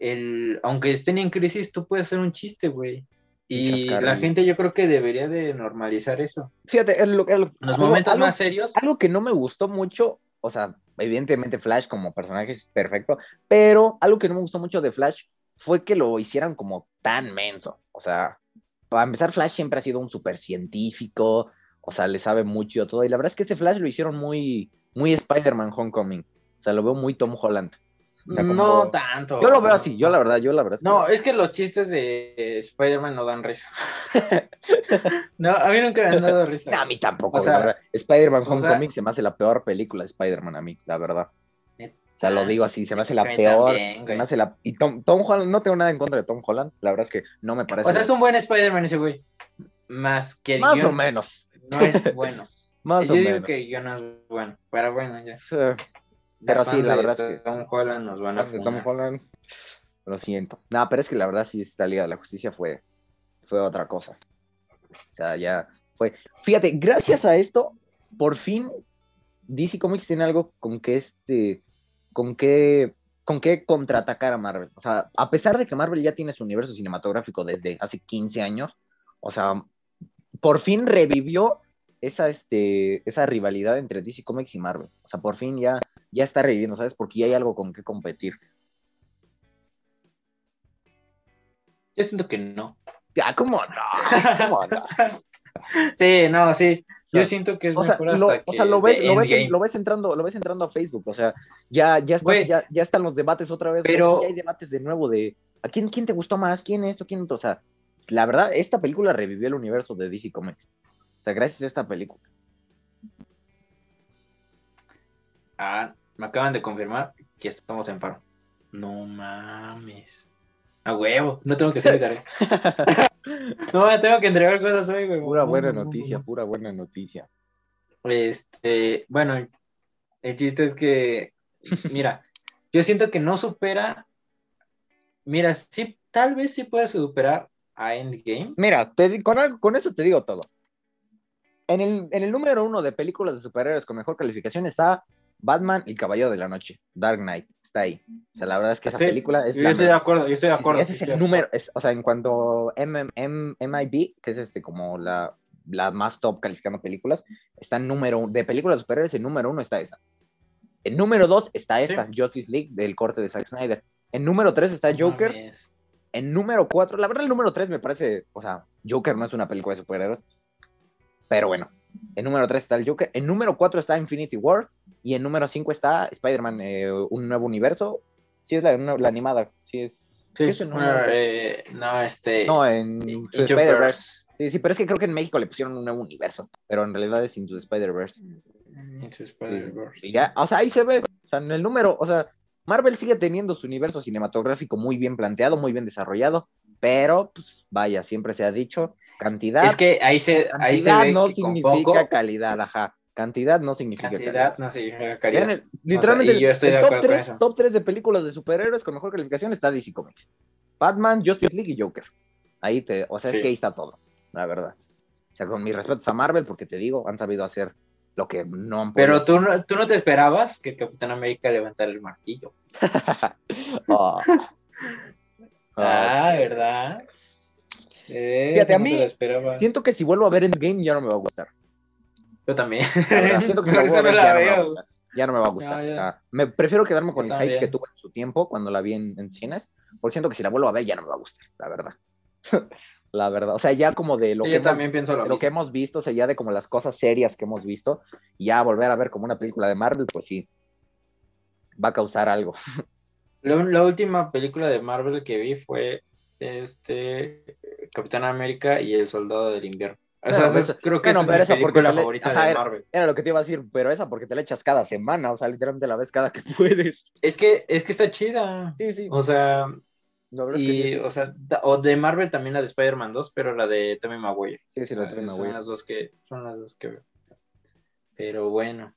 Speaker 1: el, aunque estén en crisis, tú puedes hacer un chiste, güey. Y la gente yo creo que debería de normalizar eso.
Speaker 2: Fíjate, el- el-
Speaker 1: En los
Speaker 2: algo-
Speaker 1: momentos
Speaker 2: algo-
Speaker 1: más serios,
Speaker 2: algo que no me gustó mucho, o sea, evidentemente Flash como personaje es perfecto, pero algo que no me gustó mucho de Flash fue que lo hicieran como tan menso. O sea, para empezar, Flash siempre ha sido un super científico, o sea, le sabe mucho todo, y la verdad es que este Flash lo hicieron muy, muy Spider-Man Homecoming. O sea, lo veo muy Tom Holland. O sea, como-
Speaker 1: no tanto.
Speaker 2: Yo lo veo así, yo la verdad, yo la verdad.
Speaker 1: No, es que los chistes de Spider-Man no dan risa. (laughs) no, a mí nunca me han dado risa. (laughs)
Speaker 2: No, a mí tampoco,
Speaker 1: O sea.
Speaker 2: Spider-Man
Speaker 1: o sea-
Speaker 2: Homecoming se me hace la peor película de Spider-Man a mí, la verdad. O sea, lo digo así, se me hace la peor.
Speaker 1: también,
Speaker 2: se me hace la... Y Tom, Tom Holland, no tengo nada en contra de Tom Holland, la verdad es que no me parece.
Speaker 1: O sea, es un buen Spider-Man ese güey. Más que el
Speaker 2: Más
Speaker 1: guion
Speaker 2: o menos.
Speaker 1: no es bueno. (laughs)
Speaker 2: Más
Speaker 1: Yo
Speaker 2: o
Speaker 1: digo
Speaker 2: menos.
Speaker 1: que el guion no es bueno. Pero bueno, ya.
Speaker 2: Pero sí, la verdad es que-
Speaker 1: Tom Holland nos van a
Speaker 2: Tom. Holland, lo siento. No, pero es que la verdad sí, esta Liga de la Justicia fue, fue otra cosa. O sea, ya fue. Fíjate, gracias a esto, por fin DC Comics tiene algo con que este, con que, con que contraatacar a Marvel. O sea, a pesar de que Marvel ya tiene su universo cinematográfico desde hace 15 años, o sea, por fin revivió esa, este, esa rivalidad entre DC Comics y Marvel. O sea, por fin ya, ya está reviviendo, ¿sabes? Porque ya hay algo con que competir.
Speaker 1: Yo siento que no.
Speaker 2: Ya, ¿cómo no? (laughs) ¿Cómo no?
Speaker 1: Sí, no, sí. Yo siento que es
Speaker 2: O sea, lo, o sea, lo ves, lo ves,
Speaker 1: Endgame.
Speaker 2: lo ves entrando, lo ves entrando a Facebook, o sea, ya, ya, estás-
Speaker 1: Güey.
Speaker 2: ya, ya están los debates otra vez, o sea,
Speaker 1: Pero-
Speaker 2: ya hay debates de nuevo de ¿a quién, quién te gustó más? ¿Quién esto? ¿Quién otro? O sea, la verdad, esta película revivió el universo de DC Comics. Gracias a esta película.
Speaker 1: Ah, me acaban de confirmar que estamos en paro. No mames. A huevo, no tengo que hacer mi tarea. (laughs) no, tengo que entregar cosas hoy, güey.
Speaker 2: Pura buena
Speaker 1: no, no,
Speaker 2: noticia,
Speaker 1: no.
Speaker 2: pura buena noticia.
Speaker 1: Este, bueno, el chiste es que, mira, (laughs) yo siento que no supera. Mira, sí, tal vez sí puede superar a Endgame.
Speaker 2: Mira, te con, con eso te digo todo. En el, en el número uno de películas de superhéroes con mejor calificación está Batman y Caballero de la Noche, Dark Knight. Está ahí. O sea, la verdad es que esa
Speaker 1: Sí,
Speaker 2: película es
Speaker 1: yo estoy de acuerdo, yo estoy de acuerdo.
Speaker 2: ese es el número, es- o sea, en cuanto M- M- MIB, que es este como la, la más top calificando películas, está en número uno, de películas de superhéroes, el número uno está esa. En número dos está esta, Justice League, del corte de Zack Snyder. En número tres está. Joker. En número cuatro, la verdad el número tres me parece, o sea, Joker no es una película de superhéroes, pero bueno. En número tres está el Joker. En número cuatro está Infinity War. Y en número cinco está Spider-Man, eh, un nuevo universo. Sí, es la, la animada. Sí, es.
Speaker 1: Sí,
Speaker 2: Sí, es un
Speaker 1: bueno,
Speaker 2: número.
Speaker 1: eh, no, este.
Speaker 2: No, en su Spider-Verse.
Speaker 1: Verse.
Speaker 2: Sí, sí, pero es que creo que en México le pusieron un nuevo universo. Pero en realidad es Into the Spider-Verse.
Speaker 1: Into Spider-Verse.
Speaker 2: Y ya, o sea, ahí se ve. O sea, en el número, o sea, Marvel sigue teniendo su universo cinematográfico muy bien planteado, muy bien desarrollado. Pero, pues, vaya, siempre se ha dicho, cantidad.
Speaker 1: Es que ahí se, ahí se
Speaker 2: cantidad
Speaker 1: ve
Speaker 2: no
Speaker 1: que con
Speaker 2: significa
Speaker 1: poco
Speaker 2: calidad, ajá. Cantidad no significa
Speaker 1: cantidad
Speaker 2: calidad.
Speaker 1: no significa calidad.
Speaker 2: literalmente,
Speaker 1: y yo estoy
Speaker 2: el
Speaker 1: de
Speaker 2: top,
Speaker 1: acuerdo con
Speaker 2: 3,
Speaker 1: eso.
Speaker 2: top 3 de películas de superhéroes con mejor calificación está DC Comics. Batman, Justice League y Joker. Ahí te, o sea,
Speaker 1: Sí.
Speaker 2: es que ahí está todo, la verdad. O sea, con mis respetos a Marvel, porque te digo, han sabido hacer lo que no han
Speaker 1: Pero
Speaker 2: podido.
Speaker 1: tú no, tú no te esperabas que Capitán América levantara el martillo. (laughs)
Speaker 2: Oh.
Speaker 1: Ah, ¿verdad? Eh,
Speaker 2: Fíjate, a mí-. Siento que si vuelvo a ver Endgame ya no me va a gustar.
Speaker 1: Yo también.
Speaker 2: Verdad, (laughs) siento que si vuelvo a ver, ya no me va a gustar. ya no me va a gustar.
Speaker 1: Ya, ya.
Speaker 2: O sea, me prefiero quedarme con
Speaker 1: Yo
Speaker 2: el hype que
Speaker 1: también.
Speaker 2: tuve en su tiempo cuando la vi en, en cines, porque siento que si la vuelvo a ver ya no me va a gustar, la verdad. (laughs) la verdad, o sea, ya como de lo, que hemos,
Speaker 1: también pienso lo
Speaker 2: de lo que
Speaker 1: mismo.
Speaker 2: hemos visto, o sea, ya de como las cosas serias que hemos visto, y ya volver a ver como una película de Marvel, pues sí, va a causar algo. (laughs)
Speaker 1: La, la última película de Marvel que vi fue este Capitán América y el Soldado del Invierno. O sea,
Speaker 2: Bueno,
Speaker 1: esa es-
Speaker 2: esa-
Speaker 1: creo que esa es mi
Speaker 2: le-
Speaker 1: favorita
Speaker 2: ajá,
Speaker 1: de Marvel.
Speaker 2: Era lo que te iba a decir, pero esa porque te la echas cada semana, o sea, literalmente la ves cada que (laughs) puedes.
Speaker 1: Es que, es que está chida.
Speaker 2: Sí, sí.
Speaker 1: O sea,
Speaker 2: La que
Speaker 1: y, o sea, da- o de Marvel también la de Spider-Man 2, pero la de Tommy Maguire.
Speaker 2: Sí, sí, la
Speaker 1: Ah,
Speaker 2: tiene
Speaker 1: son
Speaker 2: güey.
Speaker 1: las dos que son las dos que veo. Pero bueno,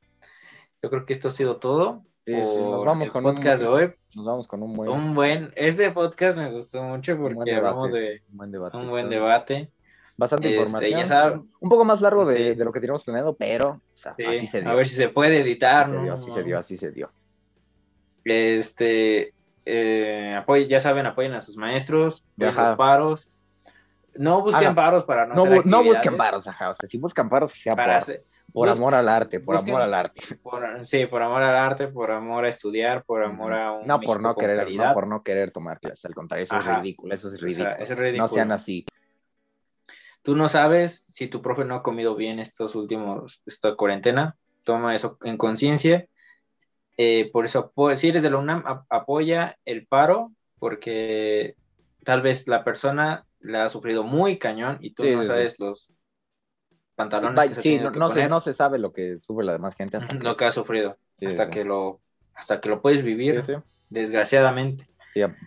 Speaker 1: yo creo que esto ha sido todo.
Speaker 2: Sí, sí, nos vamos con un
Speaker 1: podcast de
Speaker 2: buen-
Speaker 1: hoy.
Speaker 2: Nos vamos con un buen,
Speaker 1: Un buen, este podcast me gustó mucho porque hablamos de
Speaker 2: un buen debate.
Speaker 1: un buen debate.
Speaker 2: Bastante
Speaker 1: Este,
Speaker 2: información.
Speaker 1: ya.
Speaker 2: Un poco más largo de,
Speaker 1: Sí.
Speaker 2: de lo que teníamos planeado, pero o sea,
Speaker 1: Sí,
Speaker 2: así se dio.
Speaker 1: A ver si se puede editar,
Speaker 2: así se dio, así se dio, así se dio.
Speaker 1: Este, eh, apoy- ya saben, apoyen a sus maestros,
Speaker 2: Ajá.
Speaker 1: los paros. No busquen paros para no,
Speaker 2: No,
Speaker 1: hacer
Speaker 2: bu- no busquen paros, ajá. O sea, si buscan paros, sea
Speaker 1: Para
Speaker 2: por, por amor al arte, por
Speaker 1: busquen-
Speaker 2: amor al arte. (laughs)
Speaker 1: por- sí, por amor al arte, por amor a estudiar, por amor a un
Speaker 2: No por no querer,
Speaker 1: calidad.
Speaker 2: no por no querer tomar clases, al contrario, eso
Speaker 1: Ajá.
Speaker 2: es ridículo, eso es
Speaker 1: O sea,
Speaker 2: ridículo.
Speaker 1: es ridículo.
Speaker 2: No sean así.
Speaker 1: Tú no sabes si tu profe no ha comido bien estos últimos, esta cuarentena. Toma eso en conciencia. Eh, por eso, si eres de la UNAM, ap- apoya el paro, porque tal vez la persona la ha sufrido muy cañón y tú
Speaker 2: Sí,
Speaker 1: no sabes los pantalones
Speaker 2: Vaya,
Speaker 1: que se
Speaker 2: sí, no,
Speaker 1: que
Speaker 2: no se, no se sabe lo que sufre la demás gente hasta
Speaker 1: lo que ha sufrido,
Speaker 2: Sí,
Speaker 1: hasta
Speaker 2: sí.
Speaker 1: que lo hasta que lo puedes vivir, desgraciadamente.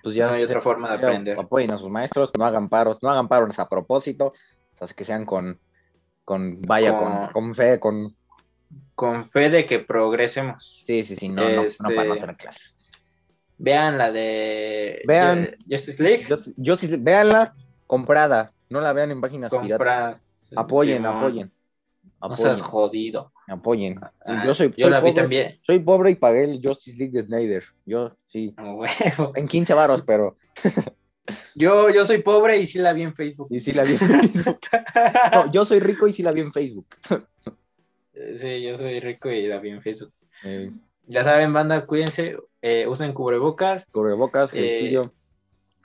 Speaker 2: Pues ya,
Speaker 1: No hay otra forma de aprender.
Speaker 2: Apoyen a sus maestros, no hagan paros, no hagan paros a propósito, o sea, que sean con, con vaya, con,
Speaker 1: Con-
Speaker 2: con fe, con...
Speaker 1: Con fe de que progresemos.
Speaker 2: Sí, sí, sí, no, no, no
Speaker 1: Este,
Speaker 2: para no tener clases.
Speaker 1: Vean la de
Speaker 2: Vean.
Speaker 1: Ju- Justice League.
Speaker 2: Yo, yo sí, véanla comprada, no la vean en páginas piratas.
Speaker 1: Compra.
Speaker 2: Apoyen, apoyen,
Speaker 1: No
Speaker 2: apoyen,
Speaker 1: seas jodido.
Speaker 2: apoyen.
Speaker 1: Ah,
Speaker 2: yo soy,
Speaker 1: yo
Speaker 2: soy
Speaker 1: la vi
Speaker 2: pobre,
Speaker 1: también.
Speaker 2: Soy pobre y pagué el Justice League de Snyder. Yo, sí, en 15 varos, pero (laughs)
Speaker 1: Yo, yo soy pobre y sí la vi en Facebook.
Speaker 2: y sí la vi en Facebook. (laughs) No, yo soy rico y sí la vi en Facebook.
Speaker 1: Sí, yo soy rico y la vi en Facebook.
Speaker 2: Eh,
Speaker 1: Ya saben, banda, cuídense, eh, usen cubrebocas,
Speaker 2: cubrebocas,
Speaker 1: Eh,
Speaker 2: gelcillo.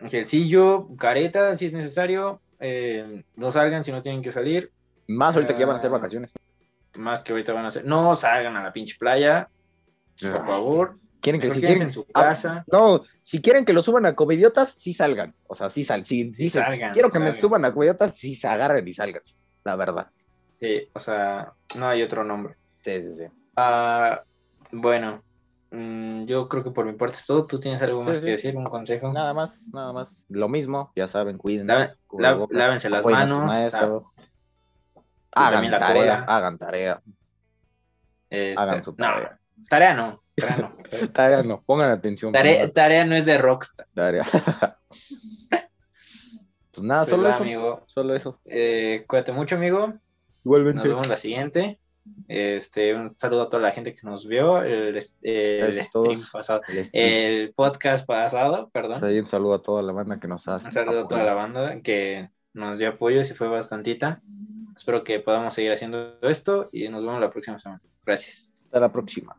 Speaker 1: gelcillo, careta si es necesario. Eh, no salgan si no tienen que salir.
Speaker 2: Más ahorita que ya van a hacer
Speaker 1: ah,
Speaker 2: vacaciones.
Speaker 1: Más que ahorita van a hacer. No salgan a la pinche playa, por favor.
Speaker 2: Quieren que si quieren
Speaker 1: en su
Speaker 2: Ah,
Speaker 1: casa.
Speaker 2: No, si quieren que lo suban a covidiotas, sí salgan. O sea, sí sal, sí,
Speaker 1: salgan,
Speaker 2: quiero que me suban a covidiotas, sí se agarren y salgan. La verdad.
Speaker 1: Sí, o sea, no hay otro nombre.
Speaker 2: Sí, sí, sí.
Speaker 1: Ah, bueno, yo creo que por mi parte es todo. ¿Tú tienes algo más
Speaker 2: Sí,
Speaker 1: que
Speaker 2: sí.
Speaker 1: decir? ¿Un consejo?
Speaker 2: Nada más, nada más. Lo mismo, ya saben, cuiden.
Speaker 1: La- lávense las manos,
Speaker 2: Hagan tarea, hagan tarea.
Speaker 1: Este,
Speaker 2: Hagan su
Speaker 1: no,
Speaker 2: tarea.
Speaker 1: tarea no. Tarea no. (laughs)
Speaker 2: Tarea no, pongan atención.
Speaker 1: Tarea, tarea no es de Rockstar.
Speaker 2: tarea. (laughs) pues nada,
Speaker 1: Pues
Speaker 2: solo
Speaker 1: va,
Speaker 2: eso.
Speaker 1: amigo.
Speaker 2: Solo eso.
Speaker 1: Eh, cuídate mucho, amigo. Nos vemos la siguiente. Este, un saludo a toda la gente que nos vio. El, el stream pasado. El podcast pasado, perdón.
Speaker 2: Ahí un saludo a toda la banda que nos ha
Speaker 1: Un saludo a toda la banda que nos dio apoyo y se fue bastantita. Espero que podamos seguir haciendo esto y nos vemos la próxima semana. Gracias.
Speaker 2: Hasta la próxima.